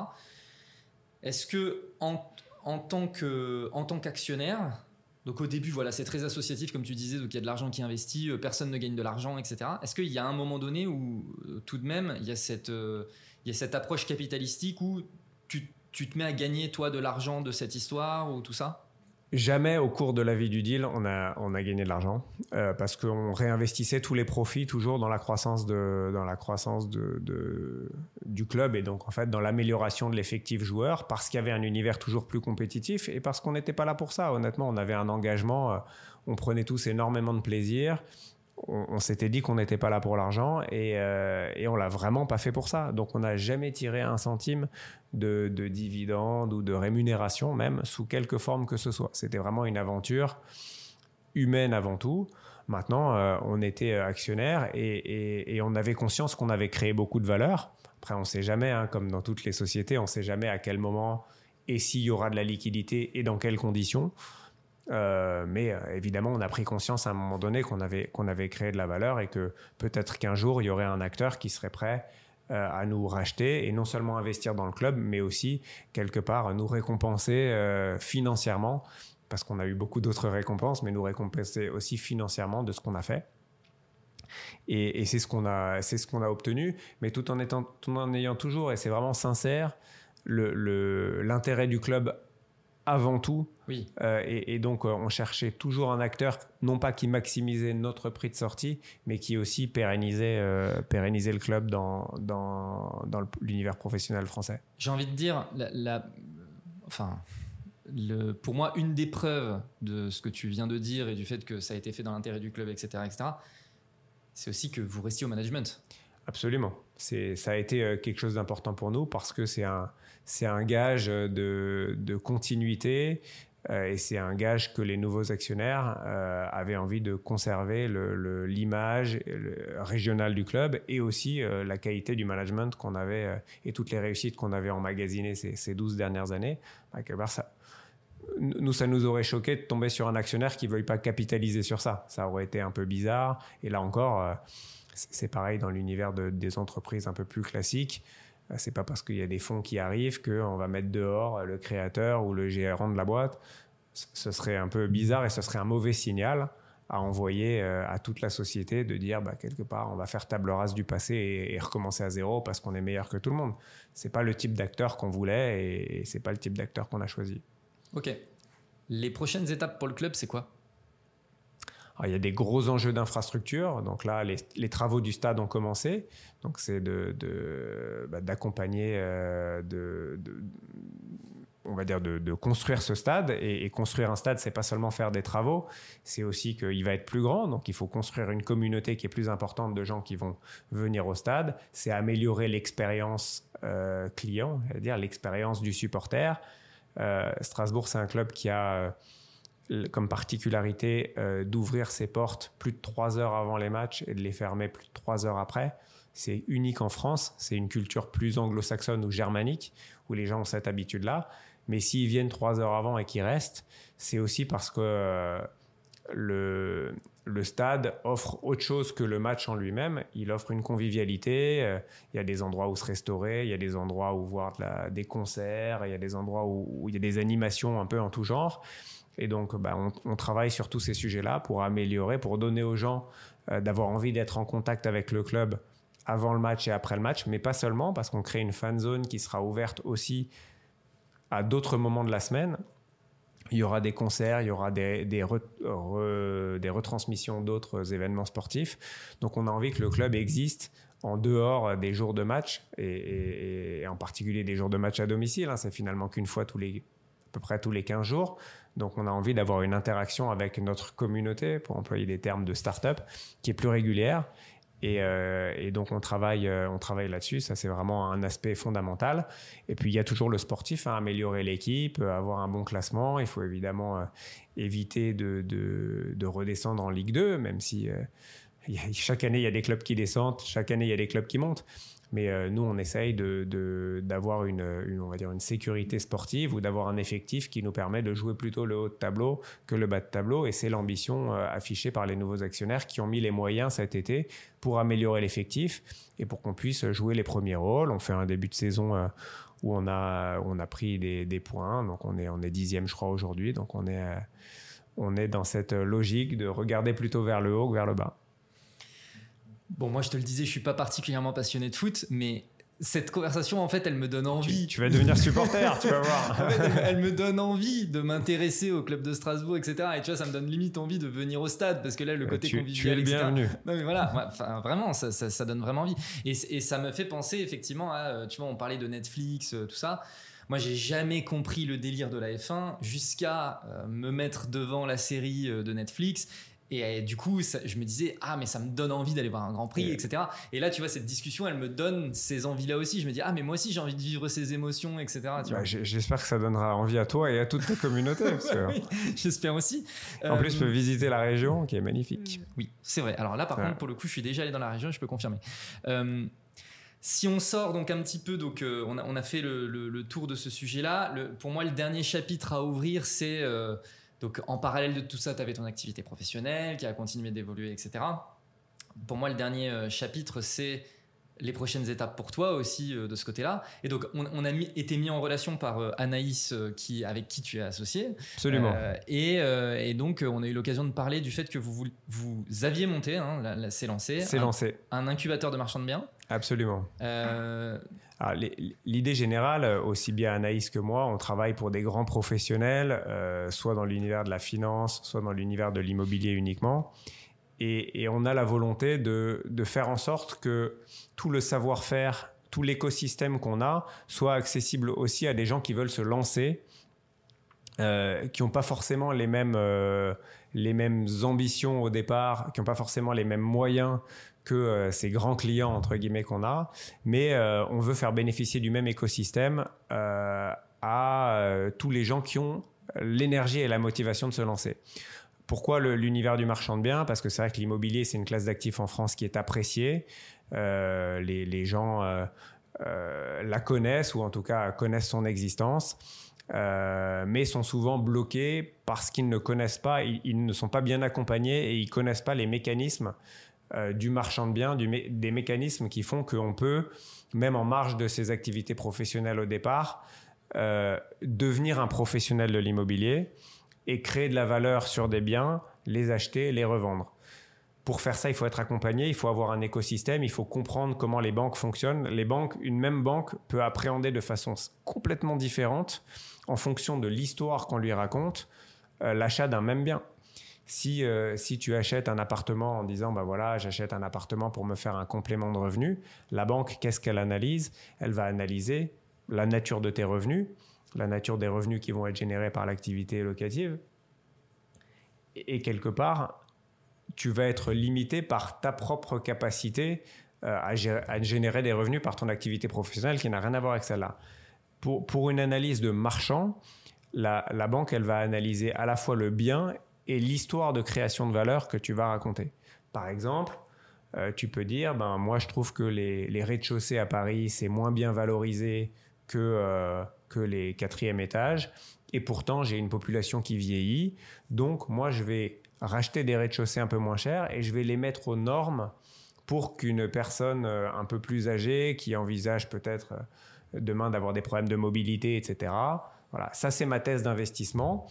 Speaker 1: Est-ce que en, en tant qu'actionnaire, donc au début voilà c'est très associatif comme tu disais, donc il y a de l'argent qui est investi, euh, personne ne gagne de l'argent, etc. Est-ce qu'il y a un moment donné où euh, tout de même il y a cette euh, il y a cette approche capitalistique où tu, tu te mets à gagner toi de l'argent de cette histoire ou tout ça?
Speaker 2: Jamais au cours de la vie du deal, on a, gagné de l'argent euh, parce qu'on réinvestissait tous les profits toujours dans la croissance, de, dans la croissance de du club et donc en fait dans l'amélioration de l'effectif joueur parce qu'il y avait un univers toujours plus compétitif et parce qu'on n'était pas là pour ça. Honnêtement, on avait un engagement, euh, on prenait tous énormément de plaisir on, s'était dit qu'on n'était pas là pour l'argent et, euh, et on l'a vraiment pas fait pour ça. Donc on n'a jamais tiré un centime de, de dividendes ou de rémunération même sous quelque forme que ce soit. C'était vraiment une aventure humaine avant tout. Maintenant, euh, on était actionnaire et, on avait conscience qu'on avait créé beaucoup de valeur. Après, on ne sait jamais, hein, comme dans toutes les sociétés, on ne sait jamais à quel moment et s'il y aura de la liquidité et dans quelles conditions. Euh, mais euh, évidemment, on a pris conscience à un moment donné qu'on avait, qu'on avait créé de la valeur et que peut-être qu'un jour, il y aurait un acteur qui serait prêt euh, à nous racheter et non seulement investir dans le club, mais aussi quelque part nous récompenser financièrement, parce qu'on a eu beaucoup d'autres récompenses, mais nous récompenser aussi financièrement de ce qu'on a fait. Et, c'est ce qu'on a, ce qu'on a obtenu, mais tout en étant, tout en ayant toujours, et c'est vraiment sincère, l'intérêt du club avant tout.
Speaker 1: Oui.
Speaker 2: Euh, et, donc, euh, on cherchait toujours un acteur, non pas qui maximisait notre prix de sortie, mais qui aussi pérennisait, euh, pérennisait le club dans, dans, dans l'univers professionnel français.
Speaker 1: J'ai envie de dire, la, enfin, le, pour moi, une des preuves de ce que tu viens de dire et du fait que ça a été fait dans l'intérêt du club, etc., etc., c'est aussi que vous restiez au management.
Speaker 2: Absolument. C'est, ça a été quelque chose d'important pour nous parce que c'est un, c'est un gage de, continuité euh, et c'est un gage que les nouveaux actionnaires euh, avaient envie de conserver l'image régionale du club et aussi euh, la qualité du management qu'on avait et toutes les réussites qu'on avait emmagasinées ces, ces 12 dernières années. Ça, nous, ça nous aurait choqué de tomber sur un actionnaire qui ne veuille pas capitaliser sur ça. Ça aurait été un peu bizarre. Et là encore, c'est pareil dans l'univers des entreprises un peu plus classiques. Euh, c'est pas parce qu'il y a des fonds qui arrivent qu'on va mettre dehors le créateur ou le gérant de la boîte. Ce serait un peu bizarre et ce serait un mauvais signal à envoyer euh, à toute la société de dire bah, quelque part on va faire table rase du passé et, recommencer à zéro parce qu'on est meilleur que tout le monde. C'est pas le type d'acteur qu'on voulait et, et c'est pas le type d'acteur qu'on a choisi.
Speaker 1: Ok. Les prochaines étapes pour le club, c'est quoi?
Speaker 2: Il y a des gros enjeux d'infrastructure. Donc là, les, travaux du stade ont commencé. Donc c'est de, bah, d'accompagner, euh, de, on va dire de, construire ce stade. Et, construire un stade, c'est pas seulement faire des travaux, c'est aussi qu'il va être plus grand. Donc il faut construire une communauté qui est plus importante de gens qui vont venir au stade. C'est améliorer l'expérience euh, client, c'est-à-dire l'expérience du supporter. Euh, Strasbourg, c'est un club qui a comme particularité euh, d'ouvrir ses portes plus de trois heures avant les matchs et de les fermer plus de trois heures après. C'est unique en France. C'est une culture plus anglo-saxonne ou germanique où les gens ont cette habitude-là. Mais s'ils viennent trois heures avant et qu'ils restent, c'est aussi parce que euh, le, stade offre autre chose que le match en lui-même. Il offre une convivialité. euh, Il y a des endroits où se restaurer, il y a des endroits où voir des concerts, il y a des endroits où il y a des animations un peu en tout genre. Et donc, bah, on, travaille sur tous ces sujets-là pour améliorer, pour donner aux gens euh, d'avoir envie d'être en contact avec le club avant le match et après le match, mais pas seulement, parce qu'on crée une fan zone qui sera ouverte aussi à d'autres moments de la semaine. Il y aura des concerts, il y aura des, des, re- re- des retransmissions d'autres événements sportifs. Donc on a envie que le club existe en dehors des jours de match, et en particulier des jours de match à domicile. hein. C'est finalement qu'une fois tous les, à peu près tous les 15 jours. Donc on a envie d'avoir une interaction avec notre communauté, pour employer des termes de start-up, qui est plus régulière. Et, euh, donc on travaille, euh, on travaille là-dessus. Ça c'est vraiment un aspect fondamental. Et puis il y a toujours le sportif, hein, améliorer l'équipe, euh, avoir un bon classement. Il faut évidemment éviter de, de, de redescendre en Ligue 2, même si chaque année il y a des clubs qui descendent, chaque année il y a des clubs qui montent. Mais euh, nous, on essaye d'avoir une, sécurité sportive ou d'avoir un effectif qui nous permet de jouer plutôt le haut de tableau que le bas de tableau. Et c'est l'ambition euh, affichée par les nouveaux actionnaires qui ont mis les moyens cet été pour améliorer l'effectif et pour qu'on puisse jouer les premiers rôles. On fait un début de saison euh, où on a, pris des, points. Donc on est, dixième, je crois, aujourd'hui. Donc on est, on est dans cette logique de regarder plutôt vers le haut que vers le bas.
Speaker 1: Bon, moi je te le disais, je suis pas particulièrement passionné de foot, mais cette conversation en fait, elle me donne envie.
Speaker 2: Tu vas devenir supporter, tu vas voir.
Speaker 1: En fait, elle, elle me donne envie de m'intéresser au club de Strasbourg, etc. Et tu vois, ça me donne limite envie de venir au stade parce que là, le côté
Speaker 2: tu, tu es
Speaker 1: convivial,
Speaker 2: le
Speaker 1: etc.
Speaker 2: bienvenu.
Speaker 1: Non mais voilà, enfin, vraiment, ça, ça- ça donne vraiment envie. Et, ça me fait penser effectivement à, euh, tu vois, on parlait de Netflix, euh, tout ça. Moi, j'ai jamais compris le délire de la F1 jusqu'à euh, me mettre devant la série euh, de Netflix. Et euh, du coup, ça- je me disais, ah, mais ça me donne envie d'aller voir un grand prix,
Speaker 2: Ouais.
Speaker 1: etc. Et là, tu vois, cette discussion, elle me donne ces envies-là aussi. Je me dis, ah, mais moi aussi, j'ai envie de vivre ces émotions, etc. Tu
Speaker 2: Bah, J'espère que ça donnera envie à toi et à toute ta communauté.
Speaker 1: Oui, J'espère aussi.
Speaker 2: En plus,
Speaker 1: Euh,
Speaker 2: tu peux visiter la région qui est magnifique.
Speaker 1: Oui, c'est vrai. Alors là, par
Speaker 2: Ouais.
Speaker 1: contre, pour le coup, je suis déjà allé dans la région, je peux confirmer. Euh, si on sort donc un petit peu, donc euh, on, a, on a fait le, le- le tour de ce sujet-là. Pour moi, le dernier chapitre à ouvrir, c'est euh, donc en parallèle de tout ça, tu avais ton activité professionnelle qui a continué d'évoluer, etc. Pour moi, le dernier euh, chapitre, c'est les prochaines étapes pour toi aussi euh, de ce côté-là. Et donc, on, on a mis- été mis en relation par euh, Anaïs, euh, qui, avec qui tu es associé.
Speaker 2: Absolument.
Speaker 1: Et, et donc, on a eu l'occasion de parler du fait que vous, vous, vous aviez monté, hein, c'est lancé,
Speaker 2: C'est
Speaker 1: un,
Speaker 2: lancé.
Speaker 1: un incubateur de marchands de biens.
Speaker 2: Absolument. Les- L'idée générale, aussi bien Anaïs que moi, on travaille pour des grands professionnels, soit dans l'univers de la finance, soit dans l'univers de l'immobilier uniquement. Et, on a la volonté de, faire en sorte que tout le savoir-faire, tout l'écosystème qu'on a, soit accessible aussi à des gens qui veulent se lancer, euh, qui n'ont pas forcément les mêmes, euh, les mêmes ambitions au départ, qui n'ont pas forcément les mêmes moyens que euh, ces grands clients entre guillemets qu'on a, mais on veut faire bénéficier du même écosystème à tous les gens qui ont l'énergie et la motivation de se lancer. Pourquoi l'univers du marchand de biens? Parce que c'est vrai que l'immobilier, c'est une classe d'actifs en France qui est appréciée. Euh, les, gens euh, euh, la connaissent ou en tout cas connaissent son existence. mais sont souvent bloqués parce qu'ils ne connaissent pas, ils, ne sont pas bien accompagnés et ils connaissent pas les mécanismes du marchand de biens, des mécanismes qui font qu'on peut, même en marge de ses activités professionnelles au départ, devenir un professionnel de l'immobilier et créer de la valeur sur des biens, les acheter, les revendre. Pour faire ça, il faut être accompagné, il faut avoir un écosystème, il faut comprendre comment les banques fonctionnent. Les banques, une même banque peut appréhender de façon complètement différente en fonction de l'histoire qu'on lui raconte euh, l'achat d'un même bien. Si, euh, si tu achètes un appartement en disant bah voilà j'achète un appartement pour me faire un complément de revenu, la banque qu'est-ce qu'elle analyse? Elle va analyser la nature de tes revenus, la nature des revenus qui vont être générés par l'activité locative, et, quelque part tu vas être limité par ta propre capacité euh, à générer des revenus par ton activité professionnelle qui n'a rien à voir avec celle-là. Pour, pour une analyse de marchand, la, la banque, elle va analyser à la fois le bien et l'histoire de création de valeur que tu vas raconter. Par exemple, euh, tu peux dire, ben, moi je trouve que les, les rez-de-chaussée à Paris, c'est moins bien valorisé que, euh, que les quatrièmes étages. Et pourtant, j'ai une population qui vieillit. Donc, moi, je vais racheter des rez-de-chaussée un peu moins chers et je vais les mettre aux normes pour qu'une personne euh, un peu plus âgée qui envisage peut-être euh, demain d'avoir des problèmes de mobilité, etc. Voilà, ça c'est ma thèse d'investissement.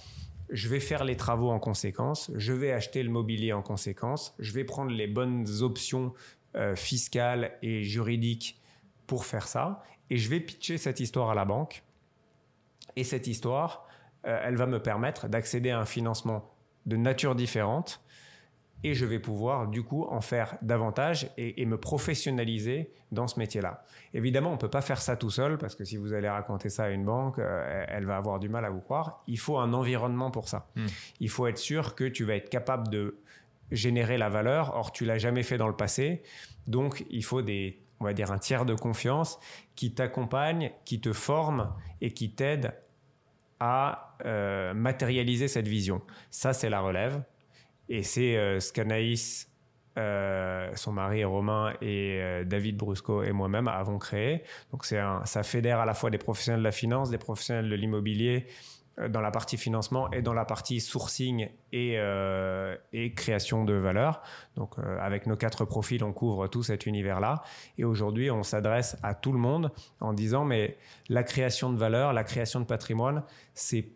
Speaker 2: Je vais faire les travaux en conséquence, je vais acheter le mobilier en conséquence, je vais prendre les bonnes options euh, fiscales et juridiques pour faire ça, et je vais pitcher cette histoire à la banque. Et cette histoire, elle va me permettre d'accéder à un financement de nature différente et je vais pouvoir du coup en faire davantage et, me professionnaliser dans ce métier-là. Évidemment, on ne peut pas faire ça tout seul parce que si vous allez raconter ça à une banque, euh, elle va avoir du mal à vous croire. Il faut un environnement pour ça. Hmm. Il faut être sûr que tu vas être capable de générer la valeur. Or, tu l'as jamais fait dans le passé. Donc, il faut des, on va dire, un tiers de confiance qui t'accompagne, qui te forme et qui t'aide à euh, matérialiser cette vision. Ça, c'est la relève. Et c'est euh, ce qu'Anaïs, euh, son mari Romain et David Brusco et moi-même avons créé. Donc c'est ça fédère à la fois des professionnels de la finance, des professionnels de l'immobilier dans la partie financement et dans la partie sourcing et, euh, création de valeur. Donc euh, avec nos quatre profils, on couvre tout cet univers-là. Et aujourd'hui, on s'adresse à tout le monde en disant, mais la création de valeur, la création de patrimoine, c'est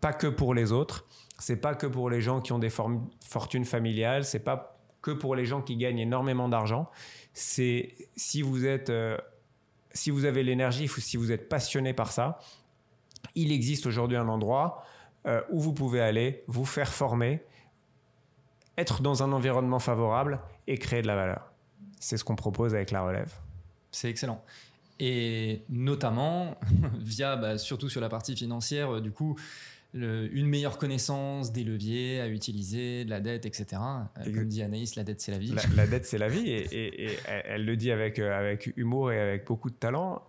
Speaker 2: pas que pour les autres, c'est pas que pour les gens qui ont des fortunes familiales, c'est pas que pour les gens qui gagnent énormément d'argent. C'est si vous êtes... si vous avez l'énergie, si vous êtes passionné par ça, il existe aujourd'hui un endroit euh, où vous pouvez aller, vous faire former, être dans un environnement favorable et créer de la valeur. C'est ce qu'on propose avec la relève.
Speaker 1: C'est excellent. Et notamment, via, bah, surtout sur la partie financière, euh, du coup, une meilleure connaissance des leviers à utiliser, de la dette, etc. Euh, comme dit Anaïs, la dette c'est la vie.
Speaker 2: La, dette c'est la vie et, elle le dit avec, euh, avec humour et avec beaucoup de talent.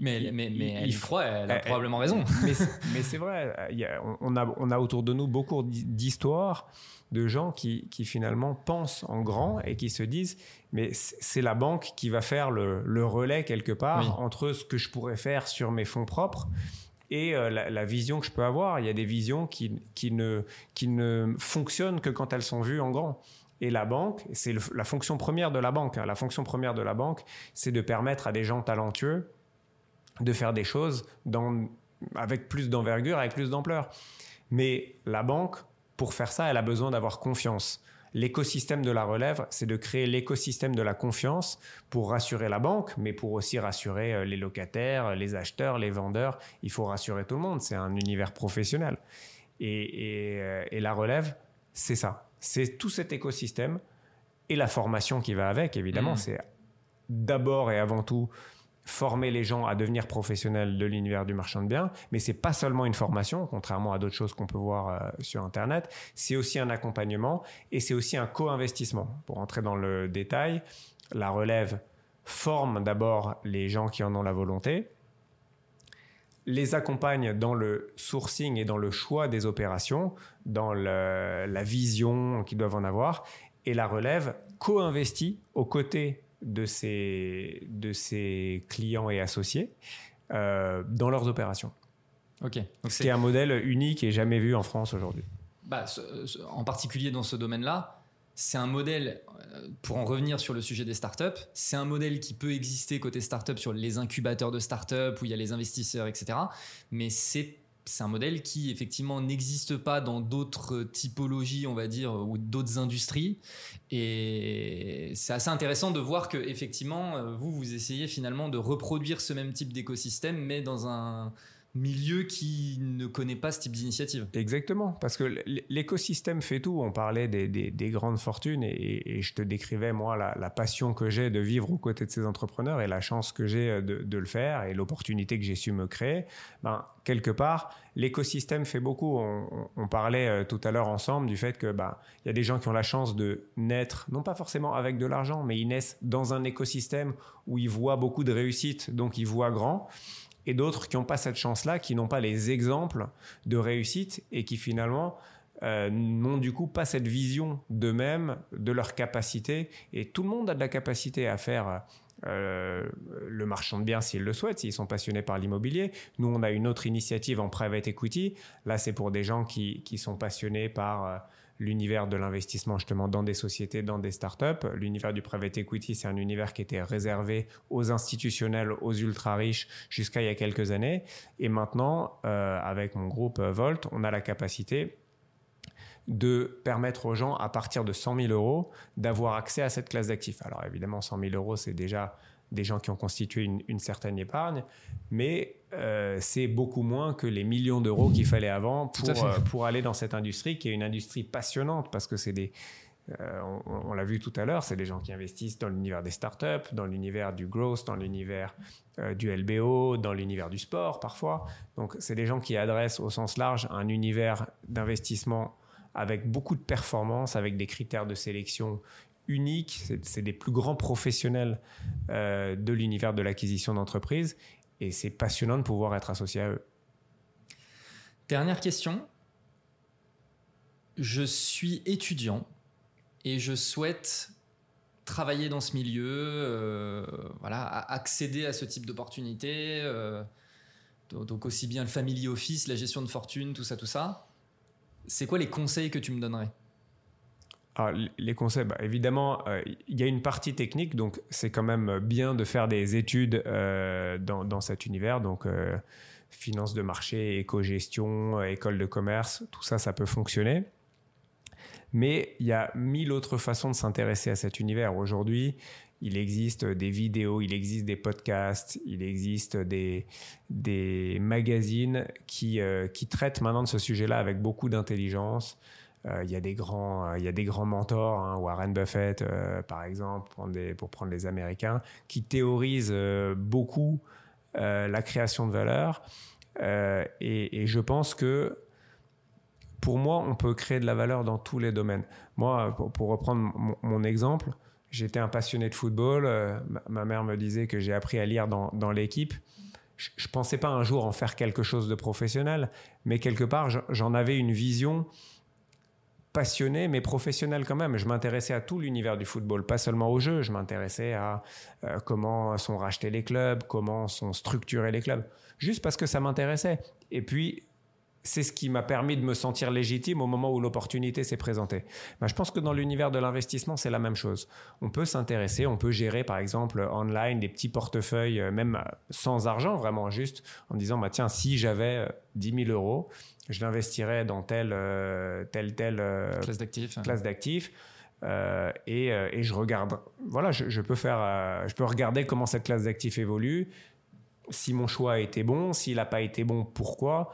Speaker 1: mais, mais, mais elle y croit, elle a probablement raison.
Speaker 2: Mais c'est vrai, on, a, on a autour de nous beaucoup d'histoires de gens qui, qui, finalement pensent en grand et qui se disent mais c'est la banque qui va faire le, le relais quelque part entre ce que je pourrais faire sur mes fonds propres et euh, la, vision que je peux avoir. Il y a des visions qui, qui, ne, qui ne fonctionnent que quand elles sont vues en grand. Et la banque, c'est la fonction première de la banque. Hein. La fonction première de la banque, c'est de permettre à des gens talentueux de faire des choses avec plus d'envergure, avec plus d'ampleur. Mais la banque, pour faire ça, elle a besoin d'avoir confiance. L'écosystème de la relève, c'est de créer l'écosystème de la confiance pour rassurer la banque, mais pour aussi rassurer euh, les locataires, les acheteurs, les vendeurs. Il faut rassurer tout le monde. C'est un univers professionnel. Et, euh, la relève, c'est ça. C'est tout cet écosystème et la formation qui va avec, évidemment. Mmh. C'est d'abord et avant tout former les gens à devenir professionnels de l'univers du marchand de biens, mais c'est pas seulement une formation, contrairement à d'autres choses qu'on peut voir euh, sur Internet, c'est aussi un accompagnement et c'est aussi un co-investissement. Pour entrer dans le détail, la relève forme d'abord les gens qui en ont la volonté, les accompagne dans le sourcing et dans le choix des opérations, dans la vision qu'ils doivent en avoir, et la relève co-investit aux côtés de ses, de ses clients et associés euh, dans leurs opérations.
Speaker 1: Ok.
Speaker 2: C'est un modèle unique et jamais vu en France aujourd'hui.
Speaker 1: Bah, en particulier dans ce domaine-là, c'est un modèle, euh, pour en revenir sur le sujet des startups, c'est un modèle qui peut exister côté startup sur les incubateurs de startups où il y a les investisseurs, etc. Mais c'est c'est un modèle qui effectivement n'existe pas dans d'autres typologies, on va dire, ou d'autres industries. Et c'est assez intéressant de voir que effectivement, euh, vous, vous essayez finalement de reproduire ce même type d'écosystème, mais dans un milieu qui ne connaît pas ce type d'initiative.
Speaker 2: Exactement, parce que l'écosystème fait tout. On parlait des, grandes fortunes et, je te décrivais, moi, la, passion que j'ai de vivre aux côtés de ces entrepreneurs et la chance que j'ai de, le faire et l'opportunité que j'ai su me créer. Ben, quelque part, l'écosystème fait beaucoup. On, parlait euh, tout à l'heure ensemble du fait que ben, y a des gens qui ont la chance de naître, non pas forcément avec de l'argent, mais ils naissent dans un écosystème où ils voient beaucoup de réussite, donc ils voient grand et d'autres qui n'ont pas cette chance-là, qui n'ont pas les exemples de réussite et qui finalement euh, n'ont du coup pas cette vision d'eux-mêmes, de leur capacité. Et tout le monde a de la capacité à faire le marchand de biens s'ils le souhaitent, s'ils sont passionnés par l'immobilier. Nous, on a une autre initiative en private equity. Là, c'est pour des gens qui, qui sont passionnés par l'univers de l'investissement justement dans des sociétés, dans des startups. L'univers du private equity, c'est un univers qui était réservé aux institutionnels, aux ultra riches jusqu'à il y a quelques années. Et maintenant, euh, avec mon groupe euh, Volt, on a la capacité de permettre aux gens, à partir de 100 000 euros, d'avoir accès à cette classe d'actifs. Alors évidemment, 100 000 euros, c'est déjà des gens qui ont constitué une, certaine épargne, mais euh, c'est beaucoup moins que les millions d'euros qu'il fallait avant pour, euh, pour aller dans cette industrie, qui est une industrie passionnante, parce que c'est des... Euh, on, l'a vu tout à l'heure, c'est des gens qui investissent dans l'univers des startups, dans l'univers du growth, dans l'univers du LBO, dans l'univers du sport parfois. Donc c'est des gens qui adressent au sens large un univers d'investissement avec beaucoup de performance, avec des critères de sélection unique, c'est des plus grands professionnels euh, de l'univers de l'acquisition d'entreprise et c'est passionnant de pouvoir être associé à eux.
Speaker 1: Dernière question. Je suis étudiant et je souhaite travailler dans ce milieu, euh, voilà, accéder à ce type d'opportunités, euh, donc aussi bien le family office, la gestion de fortune, tout ça, tout ça. C'est quoi les conseils que tu me donnerais?
Speaker 2: Les conseils, bah, évidemment, euh, il y a une partie technique, donc c'est quand même bien de faire des études euh, dans, cet univers, donc euh, finance de marché, éco-gestion, école de commerce, tout ça, ça peut fonctionner. Mais il y a mille autres façons de s'intéresser à cet univers. Aujourd'hui, il existe des vidéos, il existe des podcasts, il existe des, magazines qui, qui traitent maintenant de ce sujet-là avec beaucoup d'intelligence. Euh, il y a des grands, euh, il y a des grands mentors, hein, Warren Buffett euh, par exemple, pour prendre les Américains, qui théorisent beaucoup la création de valeur. Et, je pense que pour moi, on peut créer de la valeur dans tous les domaines. Moi, pour, reprendre mon, exemple, j'étais un passionné de football. ma, mère me disait que j'ai appris à lire dans, dans l'équipe. Je, ne pensais pas un jour en faire quelque chose de professionnel, mais quelque part, j'en avais une vision passionné, mais professionnel quand même. Je m'intéressais à tout l'univers du football, pas seulement au jeu. Je m'intéressais à euh, comment sont rachetés les clubs, comment sont structurés les clubs, juste parce que ça m'intéressait. Et puis, c'est ce qui m'a permis de me sentir légitime au moment où l'opportunité s'est présentée. Ben, je pense que dans l'univers de l'investissement, c'est la même chose. On peut s'intéresser, on peut gérer par exemple online des petits portefeuilles, euh, même sans argent, vraiment juste en disant, bah, tiens, si j'avais 10 euh, 000 euros, je l'investirais dans telle, euh, telle, telle
Speaker 1: classe d'actifs.
Speaker 2: Classe d'actifs. et, et, je regarde, voilà, je, je peux faire, je peux regarder comment cette classe d'actifs évolue, si mon choix a été bon, s'il n'a pas été bon, pourquoi,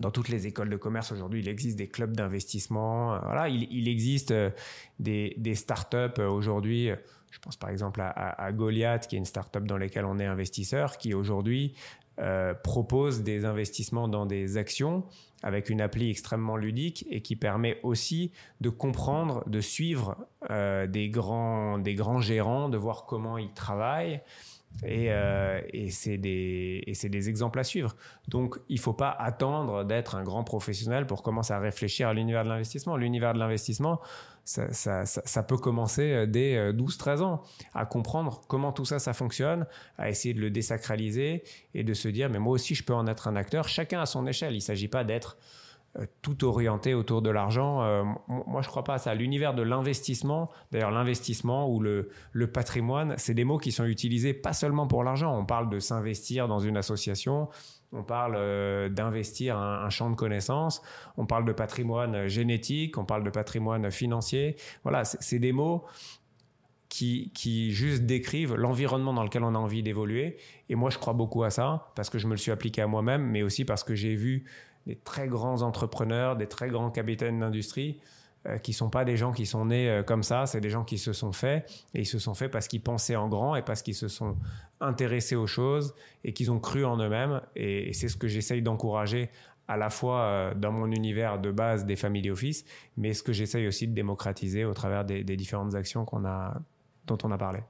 Speaker 2: dans toutes les écoles de commerce aujourd'hui, il existe des clubs d'investissement. Euh, voilà, il, existe euh, des, startups euh, aujourd'hui. Je pense par exemple à, Goliath, qui est une startup dans laquelle on est investisseur, qui aujourd'hui propose des investissements dans des actions avec une appli extrêmement ludique et qui permet aussi de comprendre, de suivre des, grands, des grands gérants, de voir comment ils travaillent. Euh, et, c'est des, exemples à suivre. Donc, il ne faut pas attendre d'être un grand professionnel pour commencer à réfléchir à l'univers de l'investissement. L'univers de l'investissement, ça, peut commencer euh, dès 12-13 euh, ans, à comprendre comment tout ça, ça fonctionne, à essayer de le désacraliser et de se dire, mais moi aussi, je peux en être un acteur, chacun à son échelle. Il ne s'agit pas d'être tout orienté autour de l'argent. Euh, moi, je crois pas à ça. L'univers de l'investissement, d'ailleurs l'investissement ou le, patrimoine, c'est des mots qui sont utilisés pas seulement pour l'argent. On parle de s'investir dans une association, on parle euh, d'investir un, champ de connaissances, on parle de patrimoine génétique, on parle de patrimoine financier. Voilà, c'est des mots qui, qui juste décrivent l'environnement dans lequel on a envie d'évoluer. Et moi, je crois beaucoup à ça parce que je me le suis appliqué à moi-même, mais aussi parce que j'ai vu des très grands entrepreneurs, des très grands capitaines d'industrie, euh, qui sont pas des gens qui sont nés euh, comme ça, c'est des gens qui se sont faits, et ils se sont faits parce qu'ils pensaient en grand et parce qu'ils se sont intéressés aux choses et qu'ils ont cru en eux-mêmes. Et, c'est ce que j'essaye d'encourager à la fois euh, dans mon univers de base des family office, mais ce que j'essaye aussi de démocratiser au travers des, différentes actions dont on a parlé.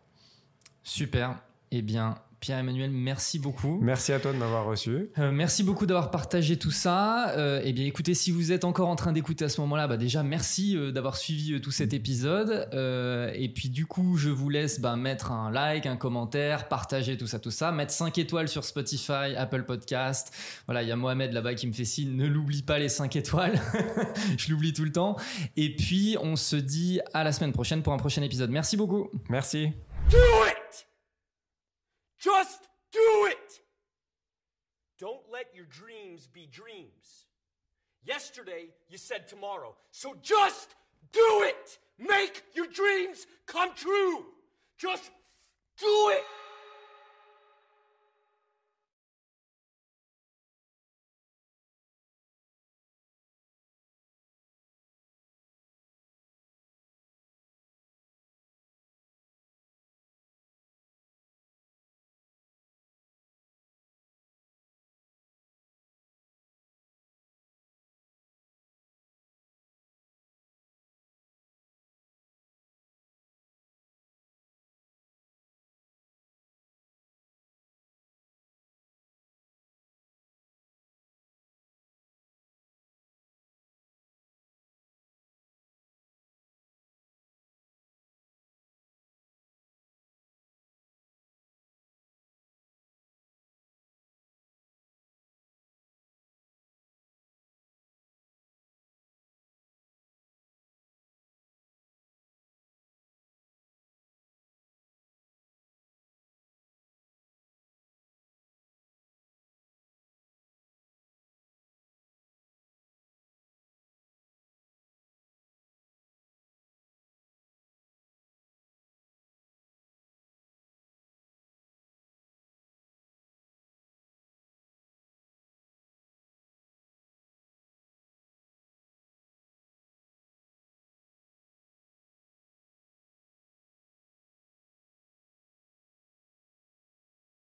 Speaker 1: Super. Eh bien, Pierre-Emmanuel, merci beaucoup.
Speaker 2: Merci à toi de m'avoir reçu.
Speaker 1: Euh, merci beaucoup d'avoir partagé tout ça. Euh, eh bien, écoutez, si vous êtes encore en train d'écouter à ce moment-là, bah déjà merci euh, d'avoir suivi tout cet épisode. et puis du coup, je vous laisse bah, mettre un like, un commentaire, partager tout ça, tout ça, mettre 5 étoiles sur Spotify, Apple Podcast. Voilà, il y a Mohamed là-bas qui me fait signe, ne l'oublie pas les 5 étoiles. je l'oublie tout le temps. Et puis, on se dit à la semaine prochaine pour un prochain épisode. Merci beaucoup.
Speaker 2: Merci.
Speaker 3: Just do it! Don't let your dreams be dreams. Yesterday, you said tomorrow. So just do it! Make your dreams come true! Just do it!